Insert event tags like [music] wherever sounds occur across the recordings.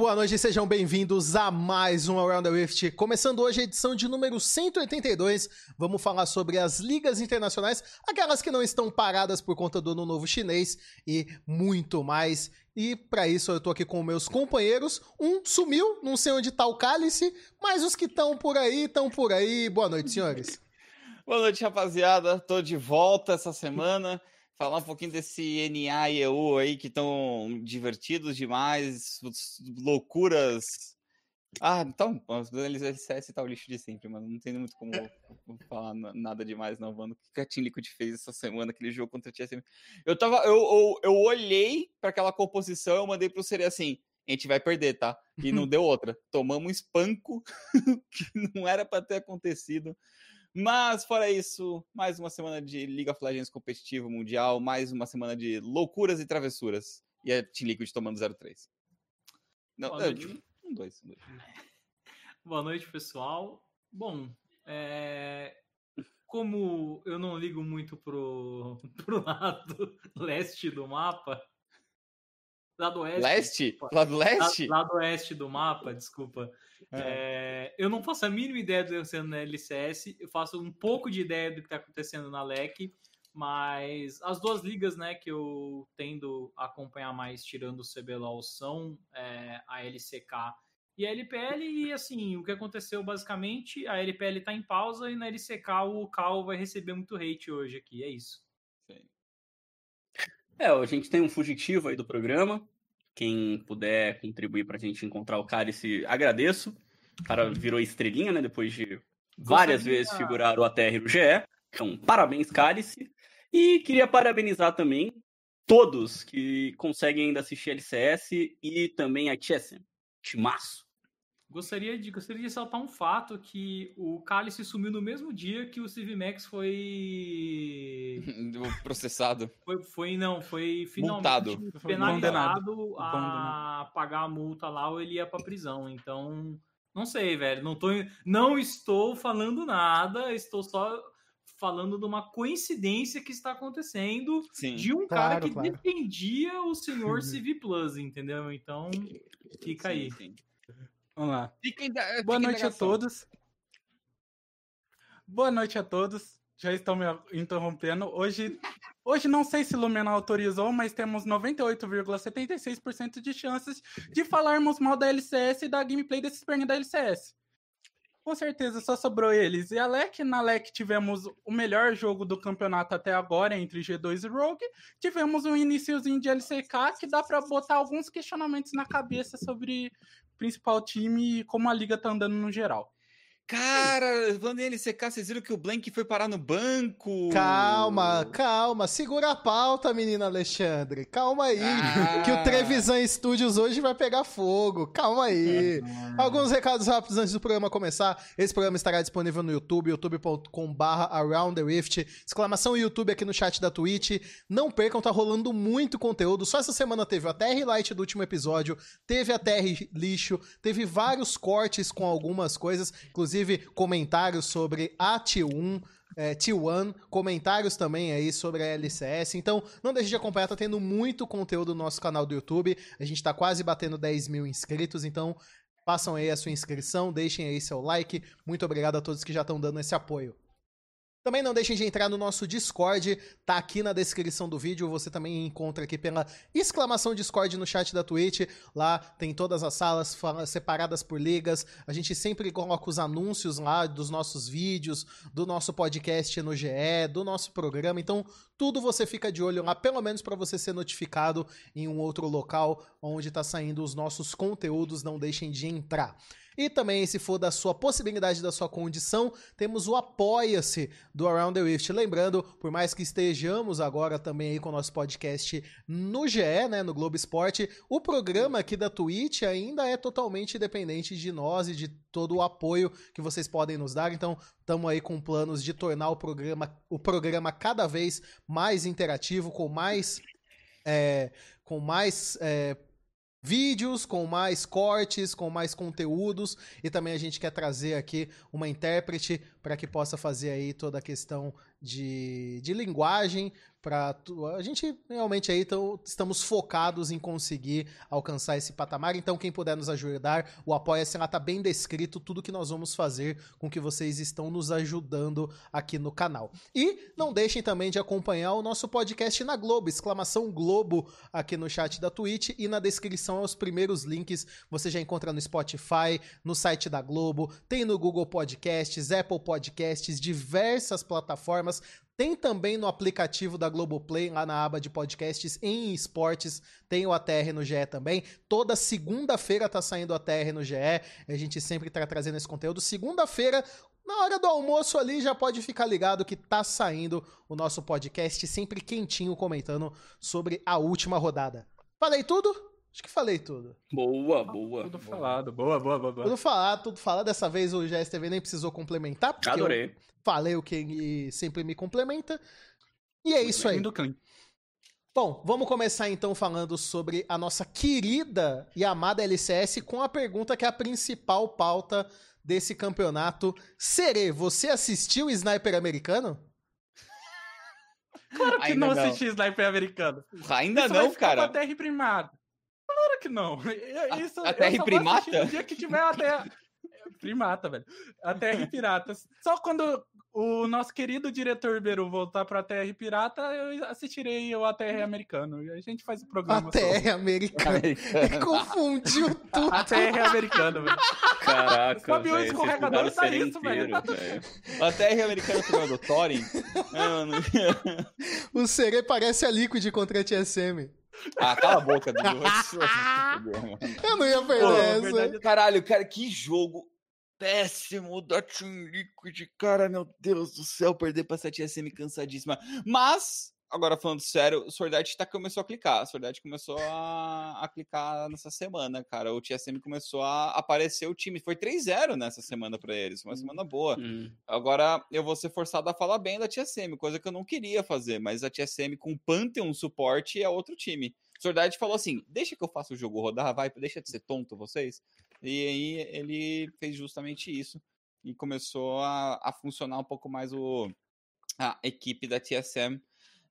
Boa noite sejam bem-vindos a mais um Around the Rift. Começando hoje a edição de número 182, vamos falar sobre as ligas internacionais, aquelas que não estão paradas por conta do ano novo chinês e muito mais. E para isso eu tô aqui com meus companheiros. Um sumiu, não sei onde tá o cálice, mas os que estão por aí, estão por aí. Boa noite, senhores. [laughs] Boa noite, rapaziada. Tô de volta essa semana falar um pouquinho desse NA e EU aí que estão divertidos demais, loucuras. Ah, então, os LCS tá o lixo de sempre, mano. Não tem muito como [laughs] falar nada demais, não, mano. O que a Team Liquid fez essa semana, aquele jogo contra a TSM? Eu tava. Eu, eu, eu olhei para aquela composição, eu mandei pro Seri assim. A gente vai perder, tá? E não [laughs] deu outra. Tomamos um espanco [laughs] que não era para ter acontecido. Mas, fora isso, mais uma semana de League of Legends competitivo mundial, mais uma semana de loucuras e travessuras. E a Team Liquid tomando 0-3. Não, Boa noite. Um, dois, um, dois. [laughs] Boa noite, pessoal. Bom, é... como eu não ligo muito pro, [laughs] pro lado leste do mapa, Lado oeste. Leste? Lado leste? Lado, lado oeste do mapa, desculpa. É. É, eu não faço a mínima ideia do que está acontecendo na LCS. Eu faço um pouco de ideia do que está acontecendo na LEC. Mas as duas ligas né, que eu tendo a acompanhar mais, tirando o CBLOL, são é, a LCK e a LPL. E assim, o que aconteceu basicamente, a LPL está em pausa e na LCK o Cal vai receber muito hate hoje aqui. É isso. É, a gente tem um fugitivo aí do programa. Quem puder contribuir para a gente encontrar o cálice, agradeço. O cara virou estrelinha, né? Depois de várias Gostaria... vezes figurar o ATR no GE. Então, parabéns, cálice. E queria parabenizar também todos que conseguem ainda assistir LCS e também a TSM. Timaço. Gostaria de, gostaria de ressaltar um fato que o Cálice sumiu no mesmo dia que o Civimax foi [laughs] processado. Foi, foi não, foi finalmente Multado. penalizado a pagar a multa lá ou ele ia para prisão. Então, não sei, velho, não tô não estou falando nada, estou só falando de uma coincidência que está acontecendo Sim. de um claro, cara que claro. defendia o senhor CV Plus, entendeu? Então, [laughs] fica sim, aí. Sim. Vamos lá. Da, Boa noite a todos. Boa noite a todos. Já estão me interrompendo. Hoje, hoje não sei se Lumena autorizou, mas temos 98,76% de chances de falarmos mal da LCS e da gameplay desses perninhos da LCS. Com certeza, só sobrou eles. E a LEC, na LEC tivemos o melhor jogo do campeonato até agora entre G2 e Rogue. Tivemos um iníciozinho de LCK que dá para botar alguns questionamentos na cabeça sobre principal time e como a liga tá andando no geral. Cara, falando em LCK, vocês viram que o Blank foi parar no banco? Calma, calma. Segura a pauta, menina Alexandre. Calma aí. Ah. Que o Trevisan Studios hoje vai pegar fogo. Calma aí. Alguns recados rápidos antes do programa começar. Esse programa estará disponível no YouTube, youtube.com.br Around the Rift. Exclamação YouTube aqui no chat da Twitch. Não percam, tá rolando muito conteúdo. Só essa semana teve a TR Light do último episódio, teve a TR Lixo, teve vários cortes com algumas coisas, inclusive inclusive comentários sobre a T1, é, T1, comentários também aí sobre a LCS. Então, não deixe de acompanhar, tá tendo muito conteúdo no nosso canal do YouTube. A gente tá quase batendo 10 mil inscritos, então façam aí a sua inscrição, deixem aí seu like. Muito obrigado a todos que já estão dando esse apoio. Também não deixem de entrar no nosso Discord, tá aqui na descrição do vídeo, você também encontra aqui pela exclamação Discord no chat da Twitch, lá tem todas as salas separadas por ligas, a gente sempre coloca os anúncios lá dos nossos vídeos, do nosso podcast no GE, do nosso programa, então tudo você fica de olho lá, pelo menos para você ser notificado em um outro local onde está saindo os nossos conteúdos, não deixem de entrar. E também, se for da sua possibilidade, da sua condição, temos o Apoia-se do Around the Rift. Lembrando, por mais que estejamos agora também aí com o nosso podcast no GE, né, no Globo Esporte, o programa aqui da Twitch ainda é totalmente independente de nós e de todo o apoio que vocês podem nos dar. Então, estamos aí com planos de tornar o programa, o programa cada vez mais interativo, com mais. É, com mais é, vídeos com mais cortes, com mais conteúdos. E também a gente quer trazer aqui uma intérprete para que possa fazer aí toda a questão de, de linguagem para a gente realmente aí estamos focados em conseguir alcançar esse patamar. Então, quem puder nos ajudar, o Apoia-se lá tá bem descrito tudo que nós vamos fazer com que vocês estão nos ajudando aqui no canal. E não deixem também de acompanhar o nosso podcast na Globo, exclamação Globo aqui no chat da Twitch e na descrição aos primeiros links você já encontra no Spotify, no site da Globo, tem no Google Podcasts, Apple Podcasts, diversas plataformas. Tem também no aplicativo da Globoplay, lá na aba de podcasts em esportes, tem o ATR no GE também. Toda segunda-feira tá saindo o ATR no GE, a gente sempre tá trazendo esse conteúdo. Segunda-feira, na hora do almoço ali, já pode ficar ligado que tá saindo o nosso podcast, sempre quentinho, comentando sobre a última rodada. Falei tudo? Acho que falei tudo. Boa, boa. Tudo boa. falado. Boa, boa, boa, boa. Tudo falado, tudo falado. Dessa vez o GSTV nem precisou complementar, porque Adorei. eu falei o que sempre me complementa. E é isso aí. Bom, vamos começar então falando sobre a nossa querida e amada LCS com a pergunta que é a principal pauta desse campeonato. Serê, você assistiu o Sniper americano? Claro que Ainda não não. assisti Sniper americano. Ainda Isso vai não, ficar cara. Com a TR primada. Claro que não. [laughs] Isso, a assistir primata? No dia que tiver a TR... [laughs] Primata, velho. A TR Piratas. Só quando o nosso querido diretor Beru voltar pra TR Pirata, eu assistirei o ATR americano. E a gente faz o A programa sobre. TR americano. Confundiu tudo. Americano, velho. Caraca, Fabião velho. vocês escorregador mudaram o tá isso, velho. inteiro, velho. A TR americana programa do Thorin. É, [laughs] mano. O Serê parece a Liquid contra a TSM. [laughs] Ah, cala a boca, Dudu. [laughs] Eu não ia perder Pô, essa. verdade, Caralho, cara, que jogo péssimo da Team Liquid. Cara, meu Deus do céu, perder pra 7SM cansadíssima. Mas, agora falando sério, o Sword Art tá, começou a clicar. O Sword Art começou a, a clicar nessa semana, cara. O TSM começou a aparecer o time. Foi 3-0 nessa semana pra eles. Uma semana boa. Hum. Agora eu vou ser forçado a falar bem da TSM, coisa que eu não queria fazer, mas a TSM com Pantheon suporte é outro time. Sword falou assim: deixa que eu faça o jogo rodar, vai, deixa de ser tonto vocês. E aí ele fez justamente isso e começou a, a funcionar um pouco mais o, a equipe da TSM.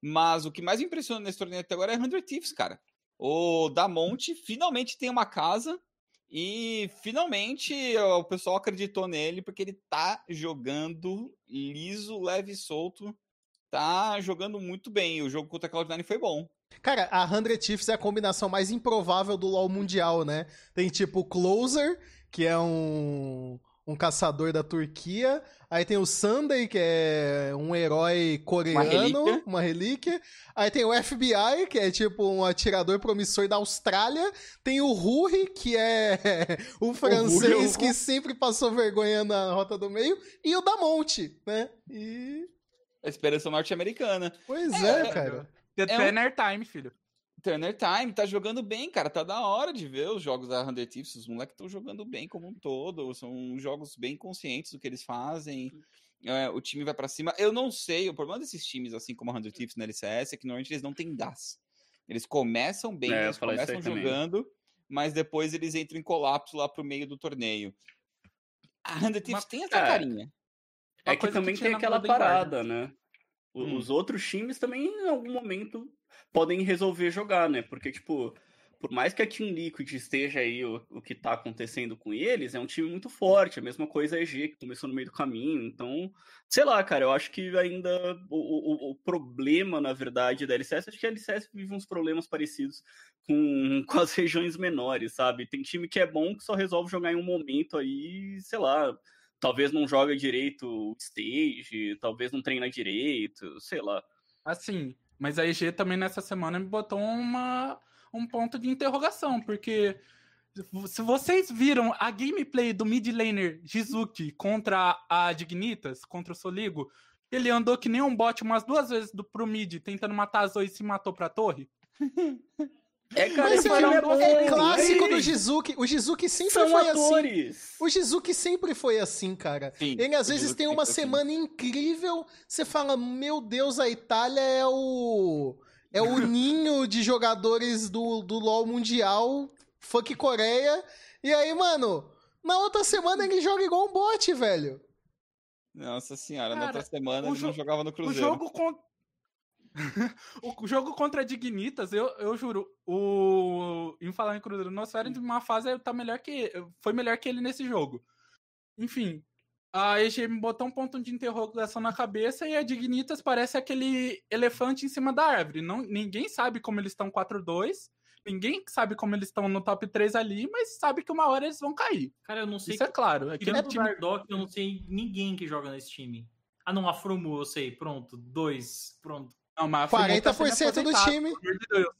Mas o que mais me impressiona nesse torneio até agora é 100 Thieves, cara. O Damonte finalmente tem uma casa e finalmente o pessoal acreditou nele porque ele tá jogando liso, leve e solto. Tá jogando muito bem. O jogo contra a Cloud9 foi bom. Cara, a 100 Chiefs é a combinação mais improvável do LoL mundial, né? Tem tipo o Closer, que é um, um caçador da Turquia. Aí tem o Sunday, que é um herói coreano, relíquia. uma relíquia. Aí tem o FBI, que é tipo um atirador promissor da Austrália. Tem o Ruri, que é [laughs] o francês o que sempre passou vergonha na Rota do Meio. E o Damonte, né? E... A esperança norte-americana. Pois É, é, cara. The É um- Banner Time, filho. Turner Time tá jogando bem, cara. Tá da hora de ver os jogos da 100 Thieves. Os moleques estão jogando bem como um todo. São jogos bem conscientes do que eles fazem. É, o time vai pra cima. Eu não sei, o problema desses times, assim como a 100 Thieves na LCS, é que normalmente eles não têm gás. Eles começam bem, É, eles começam também. jogando, mas depois eles entram em colapso lá pro meio do torneio. A 100 Thieves Mas- tem essa é. carinha. É Uma que coisa que também tinha tem aquela parada, né? O- Hum. Os outros times também, em algum momento, podem resolver jogar, né? Porque, tipo, por mais que a Team Liquid esteja aí o, o que tá acontecendo com eles, é um time muito forte. A mesma coisa a EG, que começou no meio do caminho. Então, sei lá, cara, eu acho que ainda o, o, o problema, na verdade, da LCS, acho que a LCS vive uns problemas parecidos com, [laughs] com as regiões menores, sabe? Tem time que é bom que só resolve jogar em um momento aí, sei lá, talvez não joga direito o stage, talvez não treina direito, sei lá. Assim, mas a EG também nessa semana me botou uma, um ponto de interrogação, porque se vocês viram a gameplay do mid laner Jizuki contra a Dignitas, contra o Soligo, ele andou que nem um bot umas duas vezes do, pro mid, tentando matar a Zoe e se matou pra torre. [laughs] É, cara, Mas esse é, time é bom. é clássico do Jizuki. O Jizuki sempre São foi assim. atores. O Jizuki sempre foi assim, cara. Sim, Ele às o vezes Jizuki tem uma assim. semana incrível, você fala, meu Deus, a Itália é o é o [laughs] ninho de jogadores do, do LoL mundial, fuck Coreia. E aí, mano, na outra semana ele joga igual um bot, velho. Nossa senhora, na Cara, outra semana o ele não jo- jogava no O Cruzeiro. jogo, con- [laughs] o jogo contra a Dignitas, eu, eu juro, o em falar em Crudonosfera, de uma fase tá melhor que foi melhor que ele nesse jogo. Enfim, a EGM botou um ponto de interrogação na cabeça e a Dignitas parece aquele elefante em cima da árvore. Não, ninguém sabe como eles estão 4-2. Ninguém sabe como eles estão no top 3 ali, mas sabe que uma hora eles vão cair. Cara, eu não sei. Isso é claro. Aquele Aquele time... Bardock, eu não sei ninguém que joga nesse time. Ah, não, a Fromu, eu sei. Pronto. Dois. Pronto. Não, mas a Fromu tá sendo 40% do time. pelo amor de Deus.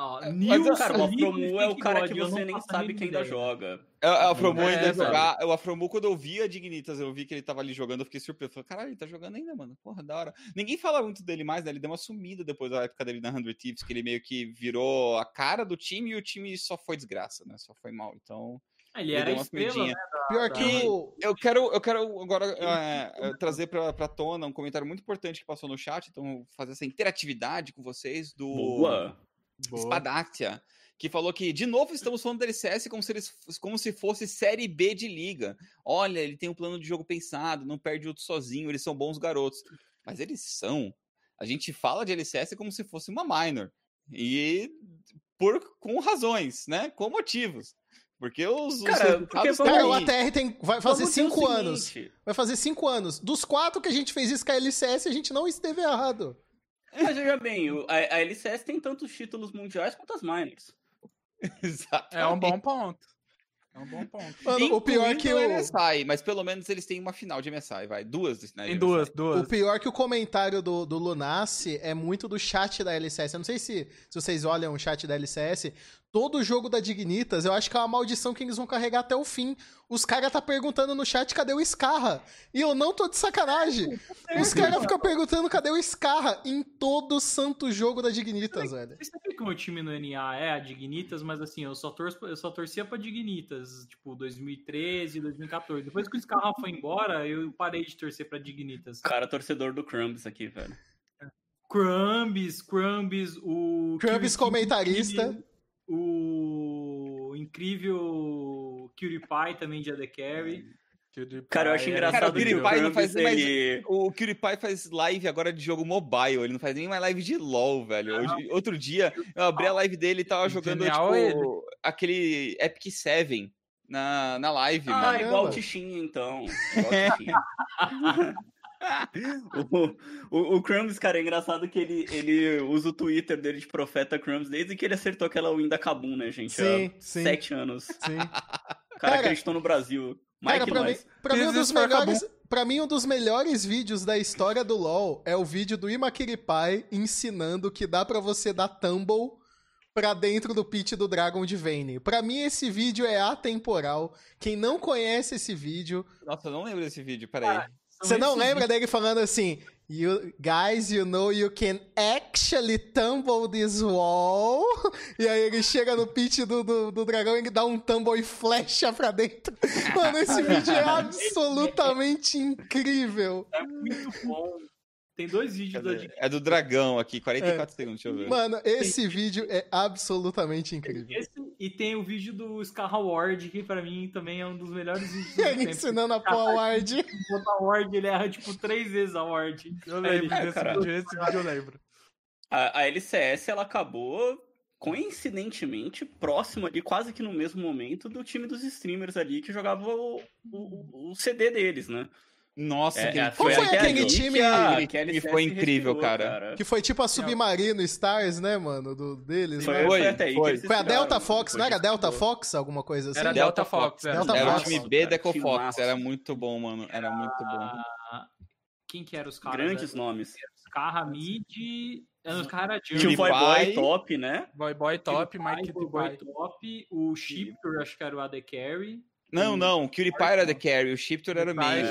Ó, Mas, Nilson, Cara, o Afromu é o cara que eu você nem sabe mínima que ainda joga. A, a Fromu É, ainda jogar. O Afromu, quando eu vi a Dignitas, eu vi que ele tava ali jogando, eu fiquei surpreso. Falei, caralho, ele tá jogando ainda, mano. Porra, da hora. Ninguém fala muito dele mais, né? Ele deu uma sumida depois da época dele na 100 Thieves, que ele meio que virou a cara do time e o time só foi desgraça, né? Só foi mal. Então, Ele Ele era uma estrela, né? da- Pior da- que o. eu quero, eu quero agora é, é, trazer pra, pra tona um comentário muito importante que passou no chat, então vou fazer essa interatividade com vocês do Boa. Spadacia, que falou que, de novo, estamos falando da LCS como se, eles, como se fosse Série B de liga. Olha, ele tem um plano de jogo pensado, não perde outro sozinho, eles são bons garotos. Mas eles são. A gente fala de LCS como se fosse uma minor. E por, com razões, né? Com motivos. Porque os, os Cara, porque resultados vamos Cara, o. ATR tem, vai fazer Vamos cinco anos. seguinte, Vai fazer cinco anos. Dos quatro que a gente fez isso com a LCS, a gente não esteve errado. Mas veja bem, o- a, a LCS tem tantos títulos mundiais quanto as minors. [laughs] É um bom ponto. É um bom ponto. Mano, o pior é que o. MSI, mas pelo menos eles têm uma final de MSI, vai. Duas, né? de Tem MSI. duas, O duas. pior é que o comentário do, do Lunassi é muito do chat da LCS. Eu não sei se, se vocês olham o chat da LCS. Todo jogo da Dignitas, eu acho que é uma maldição que eles vão carregar até o fim. Os caras tá perguntando no chat cadê o Scarra. E eu não tô de sacanagem. Os caras [laughs] ficam perguntando cadê o Scarra em todo santo jogo da Dignitas, velho. Vocês sabem que o meu time no NA é a Dignitas, mas assim, eu só, torço, eu só torcia pra Dignitas, tipo, 2013, 2014. Depois que o Scarra foi embora, eu parei de torcer pra Dignitas. Cara, torcedor do Crumbs aqui, velho. Crumbs, Crumbs, o. Crumbs comentarista. O incrível Cutie Pie também de AD Carry. Cara, eu acho Cara, engraçado Cara, o que PewDiePie o não faz mais- ele... O PewDiePie faz live agora de jogo mobile, ele não faz nem mais live de LoL, velho. Hoje- outro dia, eu abri a live dele e tava jogando, tipo, aquele Epic 7 na, na live, Ah, mano. Igual o Tichinha, então. Igual o Tichinha. [laughs] o, o, o Crumbs, cara, é engraçado que ele, ele usa o Twitter dele de Profeta Crumbs desde que ele acertou aquela win da Kabum, né, gente? Sim, Há sim. Sete anos. Sim. O cara Cara, acreditou no Brasil. Mais Cara, que pra mim, nós. pra mim, um dos melhores, pra mim, um dos melhores vídeos da história do LoL é o vídeo do Imakiripai ensinando que dá pra você dar tumble pra dentro do pit do Dragon de Vayne. Pra mim, esse vídeo é atemporal. Quem não conhece esse vídeo... Nossa, eu não lembro desse vídeo, peraí. São Você não lembra dele falando assim... You, guys, you know you can actually tumble this wall. E aí ele chega no pitch do, do, do dragão e dá um tumble e flecha pra dentro. Mano, esse vídeo é [laughs] absolutamente incrível. É muito bom. Tem dois vídeos da Cadê? Dignitas. É do dragão aqui, 44 segundos, deixa eu ver. Mano, esse vídeo é absolutamente incrível. Esse, e tem o vídeo do Scar Ward, que pra mim também é um dos melhores vídeos do [laughs] Ele ensinando a pôr a ward. Botar a Ward, ele erra tipo três vezes a Ward. Eu lembro É, desse vídeo, esse vídeo eu lembro. A, a LCS, ela acabou, coincidentemente, próximo ali, quase que no mesmo momento, do time dos streamers ali que jogava o, o, o CD deles, né? Nossa, É, é, Qual foi ali aquele que time que a time LCS foi incrível, respirou, cara. Que foi tipo a Submarino Stars, né, mano? Do, deles. Foi, né? Foi, foi até aí foi. que Foi a Delta Fox, não era Delta. Fox? Alguma coisa assim? Era Delta Delta Fox, é. Delta Era o Fox. time B cara, Deco que Fox, era muito bom, mano. Era muito bom. Ah, Quem que era os caras? Grandes né? nomes. Scarra Mid. é, Os caras era Tinha o PewDiePie. Boy Boy Top, né? Boy Boy Top, Mike Boy Dubai. Top, o Shifter, acho que era o AD Carry. Não, não, o PewDiePie era the carry, o Shifter era o main.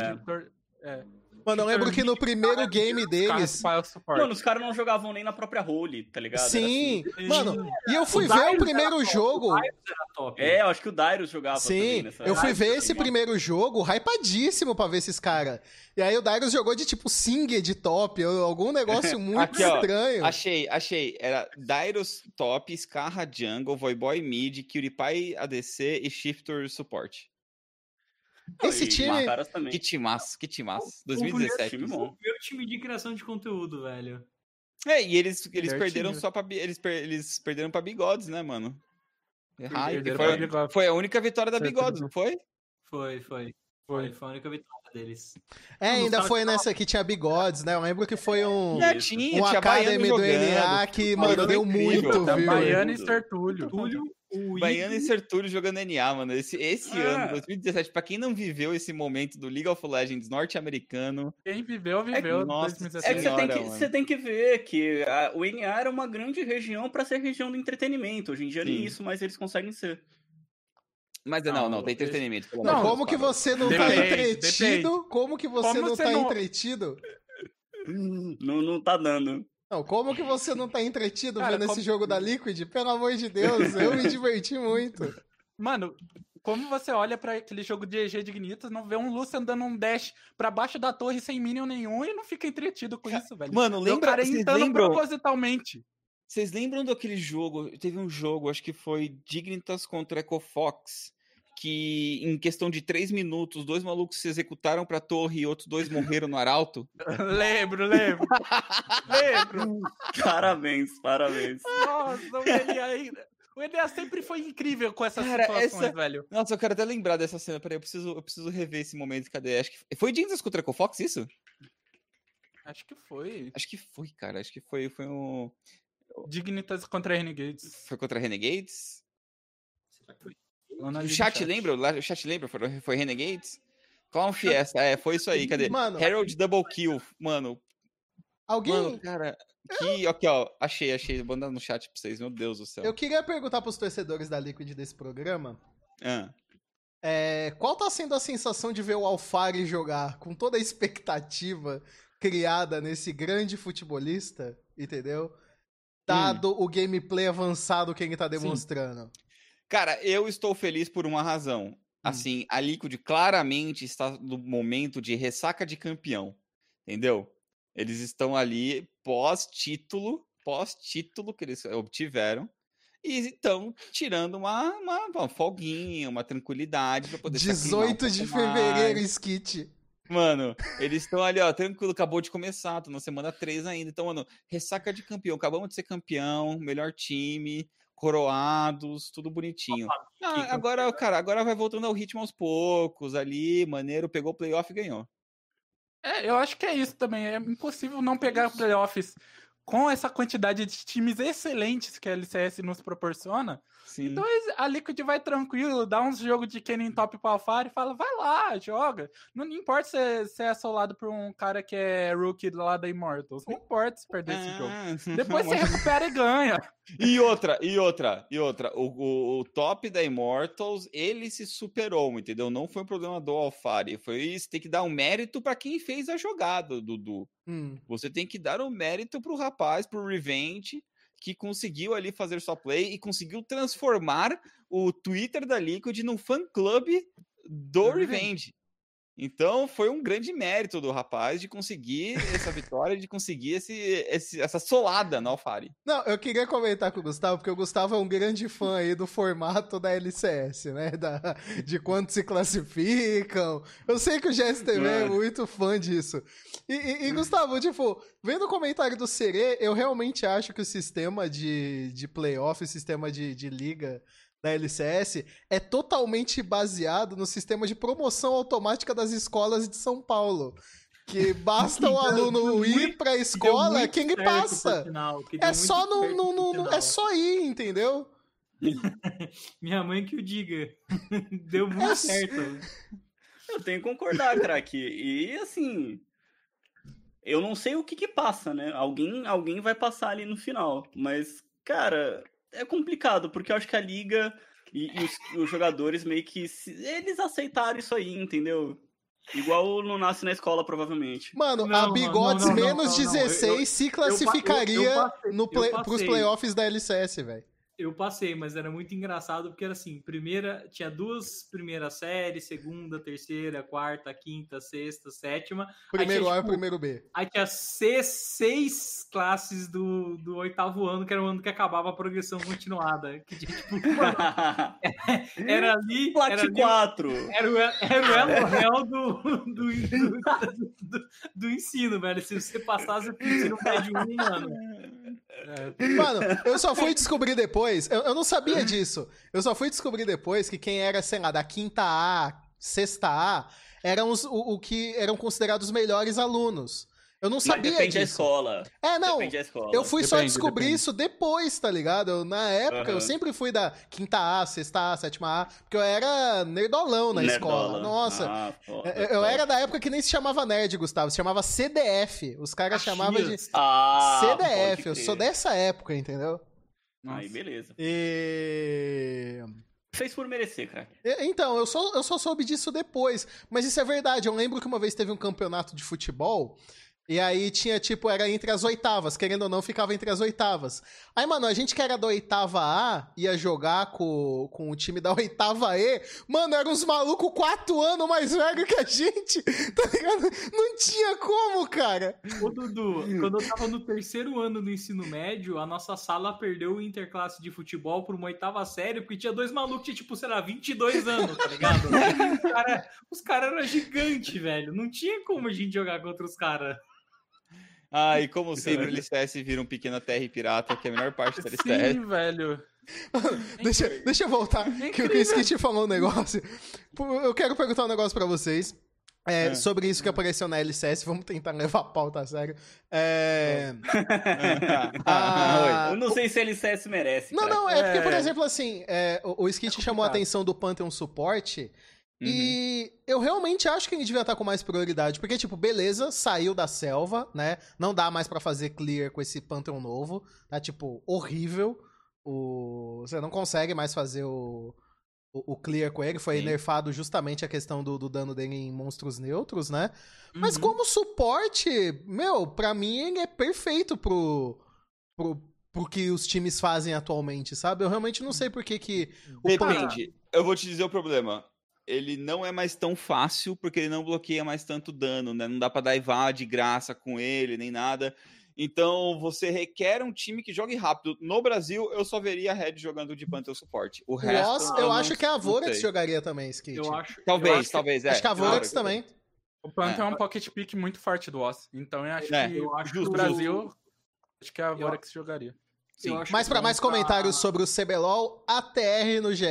É. Mano, eu lembro que no primeiro game deles. Mano, os caras não jogavam nem na própria role, tá ligado? Sim, assim. mano, e eu fui O ver o primeiro jogo. o Darius era top. É, eu acho que o Darius jogava Sim, nessa eu fui ver tá esse primeiro jogo hypadíssimo pra ver esses caras. E aí o Darius jogou de tipo Singer de top, ou algum negócio [laughs] muito Aqui, ó, estranho. Achei, achei. Era Dairos top, Scarra jungle, Voyboy mid, PewDiePie ADC e Shifter suporte. Esse E time-. Que timaço, que timaço. O- o 2017. time Foi bom. o primeiro time de criação de conteúdo, velho. É, e eles, eles perderam time. só pra. Eles, per- eles perderam pra bigodes, né, mano? Errar, Perderam foi, pra foi a única vitória da bigodes, não foi? Foi, foi. Foi. Foi a única vitória deles. É, ainda foi nessa que tinha bigodes, né? Eu lembro que foi um, Já Isso. tinha, um tinha Baiano Academy do jogando. NA que, Baiano mano, deu incrível. muito, viu? Baiana e Tudo. Sertúlio. O Baiano e Sertúlio jogando NA, mano. Esse, esse Ah. ano, 2017, pra quem não viveu esse momento do League of Legends norte-americano, Quem viveu, viveu. nossa, É que 2017. você tem que, mano. você tem que ver que a- o NA era uma grande região pra ser região do entretenimento. Hoje em dia nem isso, mas eles conseguem ser. Mas não, não, Não, tem entretenimento. Não, como que você não tá Depende, entretido? Como que você Como não você tá não- entretido? [laughs] Não, não tá dando. Não, como que você não tá entretido Cara, vendo esse como- jogo da Liquid? Pelo amor de Deus, eu me diverti muito. Mano, como você olha pra aquele jogo de EG de Ignitas, não vê um Lucian dando um dash pra baixo da torre sem minion nenhum e não fica entretido com isso, velho. Mano, lembra, cara vocês entrando lembram, propositalmente. vocês lembram daquele jogo? Teve um jogo, acho que foi Dignitas contra Echo Fox, que em questão de três minutos, dois malucos se executaram pra torre e outros dois morreram no arauto? [laughs] lembro, lembro. lembro. [laughs] Parabéns, parabéns. Nossa, o ainda. O Elia sempre foi incrível com essas Cara, situações, essa- velho. Nossa, eu quero até lembrar dessa cena. Peraí, eu preciso, eu preciso rever esse momento. Cadê? Acho que foi Dignitas contra Echo Fox, isso? Acho que foi. Acho que foi, cara. Acho que foi, foi um. Dignitas contra Renegades. Foi contra Renegades? Será que foi? O chat, lembra? O chat lembra? Foi, foi Renegades? Clown Fiesta, é, foi isso aí, cadê? Mano, Harold Double Kill, mano. alguém. Mano, cara, que. Aqui, ó, achei, achei. Vou mandar no chat pra vocês, meu Deus do céu. Eu queria perguntar pros torcedores da Liquid desse programa. Ah, é, qual tá sendo a sensação de ver o Alfari jogar com toda a expectativa criada nesse grande futebolista, entendeu? Dado o gameplay avançado que ele tá demonstrando. Cara, eu estou feliz por uma razão. Assim, a Liquid claramente está no momento de ressaca de campeão. Entendeu? Eles estão ali pós-título, pós-título que eles obtiveram. E estão tirando uma, uma, uma folguinha, uma tranquilidade pra poder se aclimar um 18 de fevereiro, mais. Skit. Mano, eles estão ali, ó, tranquilo, acabou de começar, tô na semana 3 ainda. Então, mano, ressaca de campeão, acabamos de ser campeão, melhor time, coroados, tudo bonitinho. Ah, agora, cara, agora vai voltando ao ritmo aos poucos, ali, maneiro, pegou o playoff e ganhou. É, eu acho que é isso também. É impossível não pegar playoffs com essa quantidade de times excelentes que a LCS nos proporciona. Sim. Então a Liquid vai tranquilo, dá uns jogos de Kennen top pro Alfari e fala, vai lá, joga. Não, não importa se, se é assolado por um cara que é rookie lá da Immortals. Não importa se perder esse jogo. Ah, [laughs] Depois você recupera e ganha. E outra, e outra, e outra. O, o, o top da Immortals, ele se superou, entendeu? Não foi um problema do Alfari. Foi você tem que dar um mérito pra quem fez a jogada, Dudu. Hum. Você tem que dar o mérito pro rapaz, pro Revenge, que conseguiu ali fazer sua play e conseguiu transformar o Twitter da Liquid num fã clube do Do Revenge. Então foi um grande mérito do rapaz de conseguir essa vitória, de conseguir esse, esse- essa solada no Alfari. Não, eu queria comentar com o Gustavo, porque o Gustavo é um grande fã aí do formato da LCS, né? Da, de quanto se classificam. Eu sei que o GSTV é Mano. muito fã disso. E, e- e, Gustavo, tipo, vendo o comentário do Serê, eu realmente acho que o sistema de, de playoff, o sistema de, de liga da LCS é totalmente baseado no sistema de promoção automática das escolas de São Paulo. Que [laughs] basta o aluno deu ir muito- pra Que escola que ele certo, passa. por sinal, que É só no, no, no-. É só ir, entendeu? [laughs] Minha mãe que o diga. [laughs] Deu muito É certo. Eu tenho que concordar, craque. E assim. Eu não sei o que que passa, né? Alguém, alguém vai passar ali no final. Mas, cara, é complicado, porque eu acho que a liga e, e os, os jogadores meio que. se- eles aceitaram isso aí, entendeu? Igual não nasce na escola, provavelmente. Mano, Não, a Bigodes não, não, menos não, não, eu- 16 se eu- classificaria eu passei- no play, pros playoffs da LCS, velho. Eu passei, mas era muito engraçado porque era assim, primeira, tinha duas primeiras séries, segunda, terceira, quarta, quinta, sexta, sétima. Primeiro tinha, A e tipo, primeiro B. Aí tinha seis, seis classes do, do oitavo ano, que era o ano que acabava a progressão continuada. Que tinha, tipo, [laughs] [laughs] era ali. Era, Plat ali, 4. era, o, era o elo réu do, do, do, do, do ensino, velho. Se você passasse o ensino médio um, mano. Mano, eu só fui descobrir depois. Eu, eu não sabia disso. Eu só fui descobrir depois que quem era, sei lá, da quinta A, sexta A, eram os, o, o que eram considerados os melhores alunos. Eu não Mas sabia depende da disso. escola. É, não. Depende da escola. Eu fui só Depende, descobrir depende. isso depois, tá ligado? Eu, na época, eu Aham. sempre fui da quinta A, sexta A, sétima A, porque eu era nerdolão na escola. Nerdola. Nossa. Ah, foda, eu, eu foda. era da época que nem se chamava nerd, Gustavo. Se chamava CDF. Os caras chamavam de Ah, CDF. Eu sou dessa época, entendeu? Aí, beleza. E... Fez por merecer, cara. Então, eu só, eu só soube disso depois. Mas isso é verdade. Eu lembro que uma vez teve um campeonato de futebol. E aí tinha, tipo, era entre as oitavas. Querendo ou não, ficava entre as oitavas. Aí, mano, a gente que era da oitava A ia jogar com, com o time da [laughs] oitava E. Mano, eram uns malucos quatro anos mais velho que a gente. [laughs] Tá ligado? Não tinha como, cara. Ô, Dudu, quando eu tava no terceiro ano do ensino médio, a nossa sala perdeu o interclasse de futebol por uma oitava série, porque tinha dois malucos que tinha, tipo, sei lá, 22 anos, tá ligado? [laughs] Os caras cara eram gigantes, velho. Não tinha como a gente jogar contra os caras. Ah, e como [laughs] sempre, o LCS vira um pequeno TR pirata, que é a melhor parte do LCS. Sim, velho. Deixa, deixa eu voltar, que o Kitty falou um negócio. Eu quero perguntar um negócio pra vocês. é, É. Sobre isso que apareceu na LCS, vamos tentar levar a pauta a sério. É, [laughs] Ah, Eu não sei se LCS merece. Não, cara. não, é porque, por É. exemplo, assim, é, o, o Skit chamou a atenção do Pantheon Suporte. Uhum. E eu realmente acho que ele devia estar com mais prioridade. Porque, tipo, beleza, saiu da selva, né? Não dá mais pra fazer clear com esse Pantheon novo. Tá, tipo, horrível. O... Você não consegue mais fazer o, o, o clear com ele. Foi Sim. nerfado justamente a questão do, do dano dele em monstros neutros, né? Mas Uhum. como suporte, meu, pra mim ele é perfeito pro, pro, pro que os times fazem atualmente, sabe? Eu realmente não sei por que que Depende. Eu vou te dizer o problema. Ele não é mais tão fácil porque ele não bloqueia mais tanto dano, né? Não dá pra daivar de graça com ele, nem nada. Então, você requer um time que jogue rápido. No Brasil, eu só veria a Red jogando de Pantheon suporte. O resto, Loss, eu não- acho que a Vorax jogaria também, Skit. Eu acho. Talvez, eu acho que- talvez, é. Acho que a claro. Vorax também. O Panther é. É. um pocket pick muito forte do Oz. Então eu acho É, que eu acho no que o- Brasil, acho que a Vorax jogaria. Sim. Mas para mais comentários sobre o CBLOL, ATR no GE,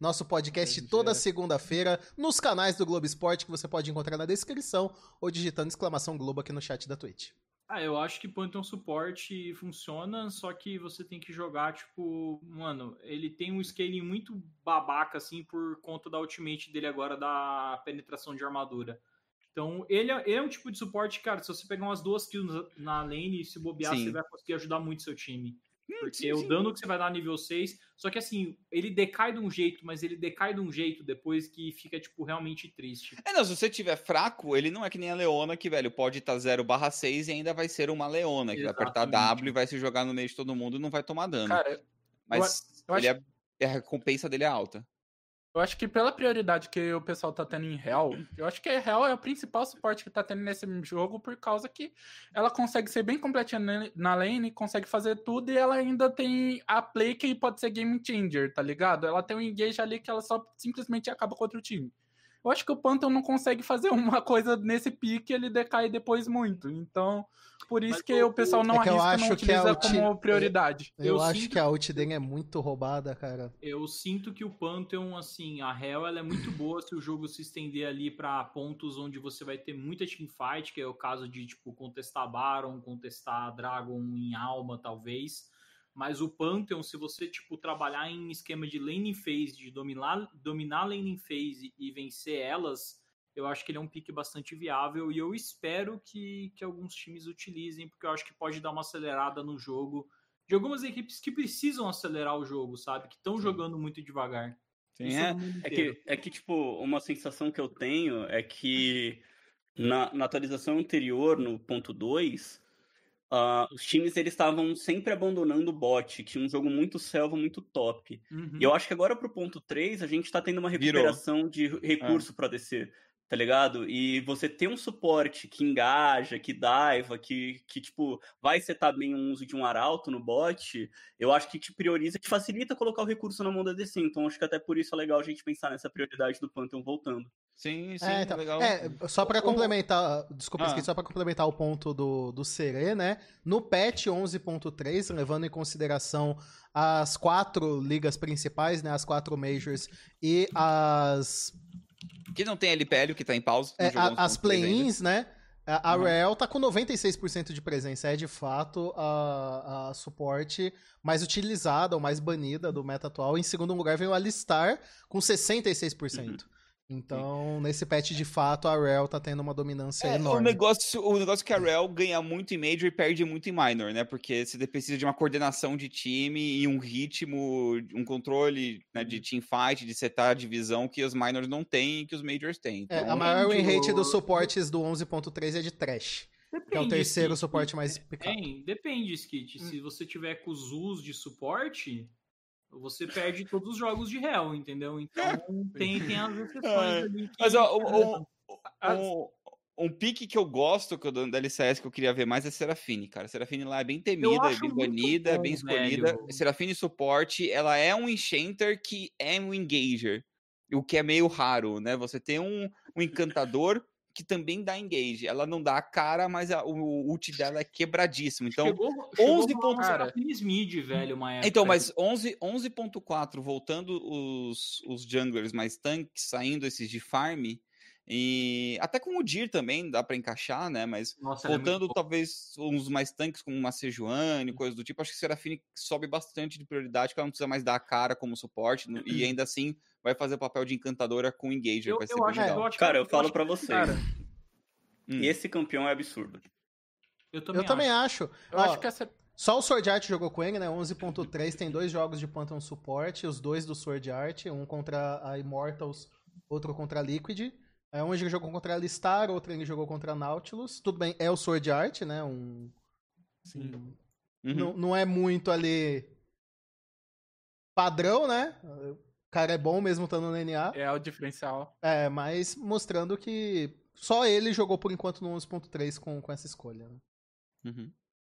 nosso podcast toda segunda-feira, nos canais do Globo Esporte, que você pode encontrar na descrição, ou digitando exclamação Globo aqui no chat da Twitch. Ah, eu acho que Pantheon Suporte funciona, só que você tem que jogar, tipo, mano, ele tem um scaling muito babaca, assim, por conta da ultimate dele agora da penetração de armadura. Então, ele é, ele é um tipo de suporte, cara, se você pegar umas duas kills na lane e se bobear, Sim. você vai conseguir ajudar muito seu time. Porque sim, o dano que você vai dar nível 6, só que assim, ele decai de um jeito, mas ele decai de um jeito depois que fica, tipo, realmente triste. É, não, se você tiver fraco, ele não é que nem a Leona, que, velho, pode estar 0 barra 6 e ainda vai ser uma Leona, que vai apertar Exatamente. W e vai se jogar no meio de todo mundo e não vai tomar dano. Cara, Mas eu ele é, a recompensa dele é alta. Eu acho que pela prioridade que o pessoal tá tendo em Real, eu acho que a Real é o principal suporte que tá tendo nesse jogo, por causa que ela consegue ser bem completinha na- lane, consegue fazer tudo e ela ainda tem a play que pode ser game changer, tá ligado? Ela tem um engage ali que ela só simplesmente acaba contra o time. Eu acho que o Pantheon não consegue fazer [laughs] uma coisa nesse pique, ele decai depois muito. Então, por isso Mas que o- o pessoal não É que eu arrisca, não acho que a utiliza ulti- como prioridade. Eu, Eu acho sinto- que a ult dele é muito roubada, cara. Eu sinto que o Pantheon, assim, a Hell ela é muito [clears throat] boa se o jogo se estender ali pra pontos onde você vai ter muita teamfight, que é o caso de, tipo, contestar Baron, contestar Dragon em alma, talvez. Mas o Pantheon, se você, tipo, trabalhar em esquema de laning phase, de dominar, dominar laning phase e vencer elas, eu acho que ele é um pique bastante viável e eu espero que, que alguns times utilizem, porque eu acho que pode dar uma acelerada no jogo de algumas equipes que precisam acelerar o jogo, sabe? Que estão jogando muito devagar. Sim, é. É inteiro. que, é que, tipo, uma sensação que eu tenho é que na, na atualização anterior, no ponto 2, uh, os times eles estavam sempre abandonando o bot, tinha um jogo muito selva, muito top. Uhum. E eu acho que agora pro ponto 3 a gente tá tendo uma recuperação de recurso pra descer, tá ligado? E você ter um suporte que engaja, que daiva, que, que tipo, vai setar bem o uso de um arauto no bot, eu acho que te prioriza, te facilita colocar o recurso na mão da DC. Então acho que até por isso é legal a gente pensar nessa prioridade do Pantheon voltando. Sim, sim, É, então, legal. é, só pra O- complementar, desculpa, Ah. esqueci, só pra complementar o ponto do, do Serê, né? No patch 11.3, levando em consideração as quatro ligas principais, né? As quatro majors e as, Que não tem LPL, que tá em pausa. é, a- as play-ins, né? A, a Uhum. Real tá com 96% de presença, é de fato a, a suporte mais utilizada ou mais banida do meta atual. Em segundo lugar vem o Alistar com 66%. Então, nesse patch, de fato, a Real tá tendo uma dominância É, o enorme. negócio, o negócio é que a Rel ganha muito em Major e perde muito em Minor, né? Porque você precisa de uma coordenação de time e um ritmo, um controle né, Uhum. de teamfight, de setar a divisão que os Minors não têm e que os Majors têm. É, Então, a maior win rate o- dos suportes do 11.3 é de Trash, que é o Depende, terceiro Skit. suporte mais picado. Depende, Skit. Se você tiver com os us de suporte, você perde todos os jogos de réu, entendeu? Então [laughs] tem, tem as exceções É. ali. Que... Mas ó, um, um, As- um, um pique que eu gosto que eu dou da LCS que eu queria ver mais é Serafine, cara. Serafine lá é bem temida, é bem banida, é bom, bem escolhida. velho. Serafine suporte, ela é um enchanter que é um engager, o que é meio raro, né? Você tem um, um encantador que também dá engage. Ela não dá a cara, mas a- o, o ult dela é quebradíssimo. Então, chegou, chegou 11 a rolar pontos- Serafine Smid, velho, uma época. então, mas 11 11.4, voltando os, os junglers mais tanques, saindo esses de farm, e até com o Dir também dá pra encaixar, né? Mas Nossa, é voltando boa. talvez uns mais tanques como uma Sejuani, coisa do tipo, acho que Serafine sobe bastante de prioridade, porque ela não precisa mais dar a cara como suporte, e [clears throat] ainda assim vai fazer o papel de encantadora com Engager, Eu, vai ser eu bem acho, legal. eu acho Cara, eu falo acho- pra vocês. Cara, Hum. Esse campeão é absurdo. eu também Eu também acho. acho. Eu Ó, acho que essa. Só o Sword Art jogou com ele, né? 11.3 tem dois jogos de Pantheon suporte, os dois do Sword Art, um contra a Immortals, outro contra a Liquid. É, um ele jogou contra a Alistar, outro ele jogou contra a Nautilus. Tudo bem, é o Sword Art, né? Um, Sim. um- Uhum. não, não é muito ali padrão, né? O cara é bom mesmo estando no NA. É o diferencial. É, mas mostrando que só ele jogou por enquanto no 11.3 com, com essa escolha. né? Uhum.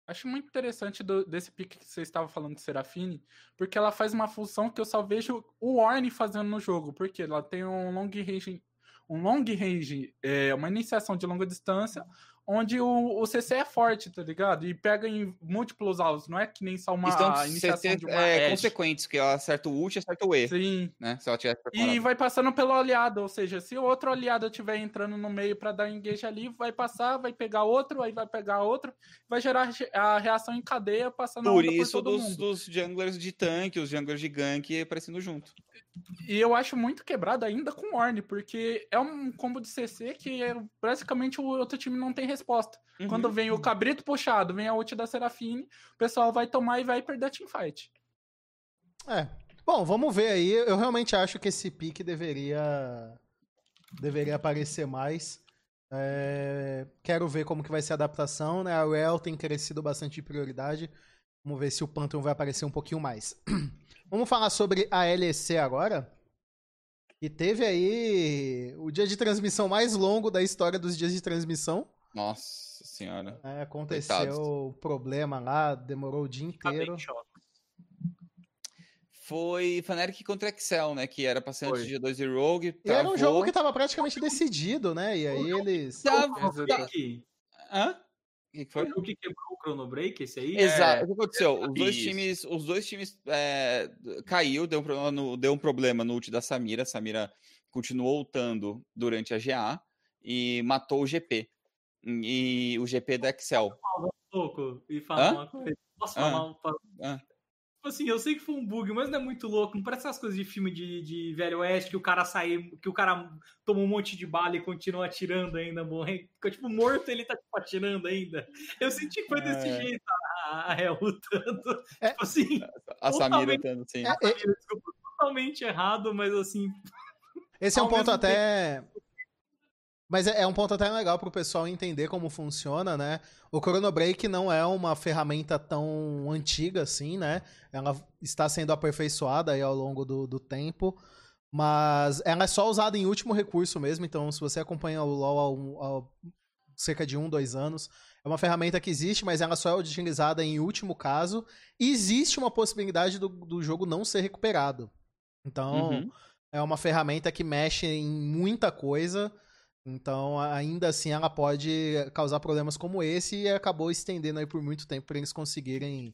Acho muito interessante do- desse pique que você estava falando de Serafine, porque ela faz uma função que eu só vejo o Orne fazendo no jogo, porque ela tem um long range, um long range, é, uma iniciação de longa distância, onde o, o CC é forte, tá ligado? E pega em múltiplos alvos, não é que nem só uma Estão iniciação CT, de uma é, consequentes, que ela acerta o ult e acerta o E, Sim, né? Se ela tiver e vai passando pelo aliado, ou seja, se o outro aliado estiver entrando no meio para dar engage ali, vai passar, vai pegar outro, aí vai pegar outro, vai gerar a reação em cadeia, passando Por isso por dos, mundo. dos junglers de tanque, os junglers de gank aparecendo junto. E eu acho muito quebrado ainda com Orne, porque é um combo de CC que é, basicamente o outro time não tem resposta. Uhum. Quando vem o cabrito puxado, vem a ult da Serafine, o pessoal vai tomar e vai perder a teamfight. É. Bom, vamos ver aí. Eu realmente acho que esse pique deveria deveria aparecer mais. É, Quero ver como que vai ser a adaptação, né? A Rel tem crescido bastante de prioridade. Vamos ver se o Pantheon vai aparecer um pouquinho mais. [clears throat] Vamos falar sobre a LEC agora. E teve aí o dia de transmissão mais longo da história dos dias de transmissão. Nossa senhora. É, aconteceu Coitados. o problema lá, demorou o dia Acabei inteiro. de. Foi Fnatic contra Excel, né? Que era pra ser antes Foi. do G2 e Rogue. E era um travou. jogo que tava praticamente decidido, né? E aí eles. Tá- Exato. tá-? Hã? O que que foi? Foi o que quebrou o Chrono Break, esse aí? Exato. O que aconteceu? Os dois Isso. times, os dois times é, caiu, deu um, problema no, deu um problema no ult da Samira. A Samira continuou ultando durante a GA e matou o GP. E o GP da Excel. louco e falar Hã? uma coisa. Posso falar? um- fa-. Tipo Assim, eu sei que foi um bug, mas não é muito louco. Não parece essas coisas de filme de, de Velho Oeste que o cara sai, que o cara toma um monte de bala e continua atirando ainda, morrendo. Fica tipo morto ele tá tipo, atirando ainda. Eu senti que foi desse É. jeito a, Hel lutando. É. Tipo assim, A Samira Totalmente- ultando, sim. É, é, desculpa, totalmente errado, mas assim, esse é um ponto até Mas é, é um ponto até legal pro pessoal entender como funciona, né? O Chrono Break não é uma ferramenta tão antiga assim, né? Ela está sendo aperfeiçoada ao longo do, do tempo. Mas ela é só usada em último recurso mesmo, então se você acompanha o LoL há, há cerca de um, dois anos, é uma ferramenta que existe, mas ela só é utilizada em último caso. E existe uma possibilidade do, do jogo não ser recuperado. Então, uhum. é uma ferramenta que mexe em muita coisa. Então, ainda assim, ela pode causar problemas como esse e acabou estendendo aí por muito tempo para eles conseguirem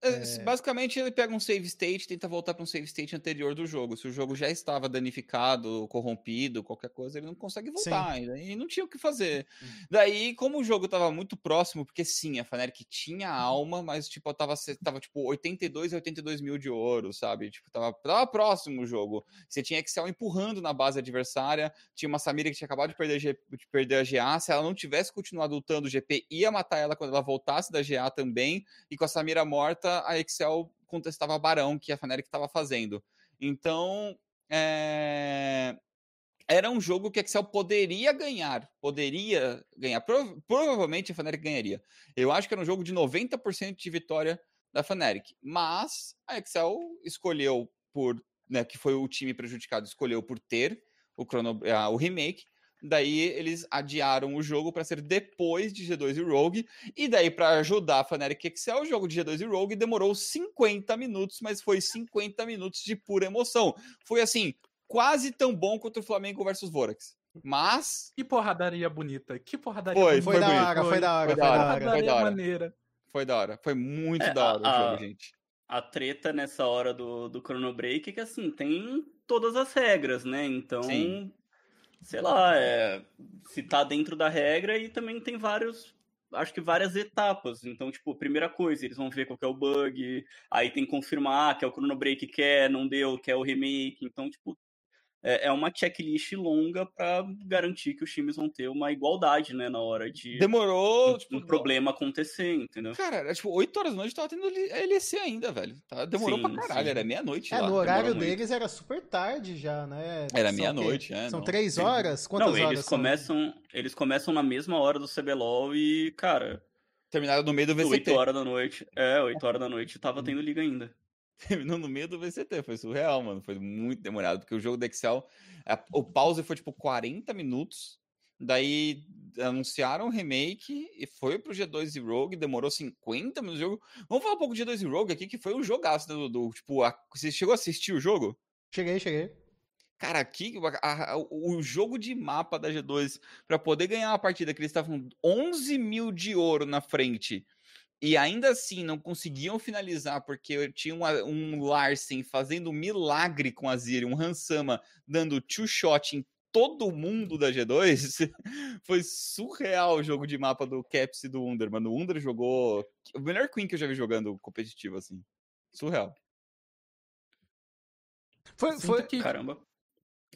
é, é... Basicamente, ele pega um save state e tenta voltar para um save state anterior do jogo. Se o jogo já estava danificado, corrompido, qualquer coisa, ele não consegue voltar. E não tinha o que fazer. Uhum. Daí, como o jogo estava muito próximo, porque sim, a Fnatic tinha alma, mas tipo, tava, tava tipo 82 e 82 mil de ouro, sabe? Tipo, tava, tava próximo o jogo. Você tinha Excel empurrando na base adversária, tinha uma Samira que tinha acabado de perder, de perder a GA. Se ela não tivesse continuado lutando, o GP ia matar ela quando ela voltasse da GA também. E com a Samira morta, a Excel contestava Barão, que a Fnatic estava fazendo. Então, é... era um jogo que a Excel poderia ganhar. Poderia ganhar. Pro... Provavelmente a Fnatic ganharia. Eu acho que era um jogo de 90% de vitória da Fnatic. Mas a Excel escolheu por. Né, que foi o time prejudicado, escolheu por ter o, crono, o remake Daí eles adiaram o jogo para ser depois de G2 e Rogue. E daí, para ajudar a Fnatic Excel, o jogo de G2 e Rogue demorou 50 minutos, mas foi 50 minutos de pura emoção. Foi assim, quase tão bom quanto o Flamengo versus Vorax. Mas. Que porradaria bonita. Que porradaria foi, bonita. Foi, foi, da hora, foi da hora, foi da hora. Foi da hora. Maneira. Foi da hora. Foi muito é, da hora a, o jogo, gente. A treta nessa hora do, do Chrono Break é que, assim, tem todas as regras, né? Então, Sim sei lá, é, se tá dentro da regra e também tem vários, acho que várias etapas. Então, tipo, primeira coisa, eles vão ver qual é o bug, aí tem que confirmar que é o Chrono Break quer, não deu, quer o remake. Então, tipo, é, é uma checklist longa para garantir que os times vão ter uma igualdade, né, na hora de demorou um, tipo, um problema acontecer, entendeu? Cara, era tipo 8 horas da noite tava tendo LEC ainda, velho. Tá, demorou sim, pra caralho, sim. era meia-noite. É, lá. no horário deles muito. era super tarde já, né? Era meia-noite, é. São 3 horas? Quantas não, eles horas? Começam, eles começam na mesma hora do CBLOL e, cara. Terminaram no meio do VCT. 8 horas da noite. É, 8 horas da noite tava tendo liga ainda terminou no meio do VCT. Foi surreal, mano. Foi muito demorado, porque o jogo do Excel, a, o pause foi tipo 40 minutos. Daí anunciaram o remake e foi pro G2 e Rogue, demorou 50 minutos de jogo. Vamos falar um pouco de G2 e Rogue aqui, que foi o jogaço do, do tipo, a, você chegou a assistir o jogo? Cheguei, cheguei. Cara, aqui a, a, o jogo de mapa da G2 para poder ganhar uma partida que eles estavam 11 mil de ouro na frente e ainda assim não conseguiam finalizar porque eu tinha uma, um Larsen fazendo um milagre com a Ziri, um Hansama dando two shot em todo mundo da G2. [laughs] Foi surreal o jogo de mapa do Caps e do Under, mano. O Under jogou o melhor Queen que eu já vi jogando competitivo assim. Surreal. Foi, foi que... caramba.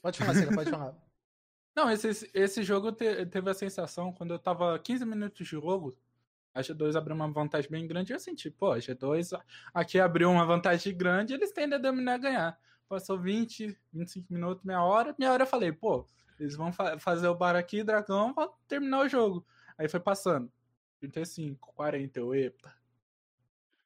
Pode falar, Cira, pode falar. [laughs] Não, esse, esse jogo te, teve a sensação quando eu tava 15 minutos de jogo, a G2 abriu uma vantagem bem grande. Eu senti, pô, a G2 aqui abriu uma vantagem grande, eles tendem a dominar a ganhar. Passou 20, 25 minutos, meia hora. Meia hora eu falei, pô, eles vão fa fazer o bar aqui, dragão, pra terminar o jogo. Aí foi passando. 35, 40, eu, epa.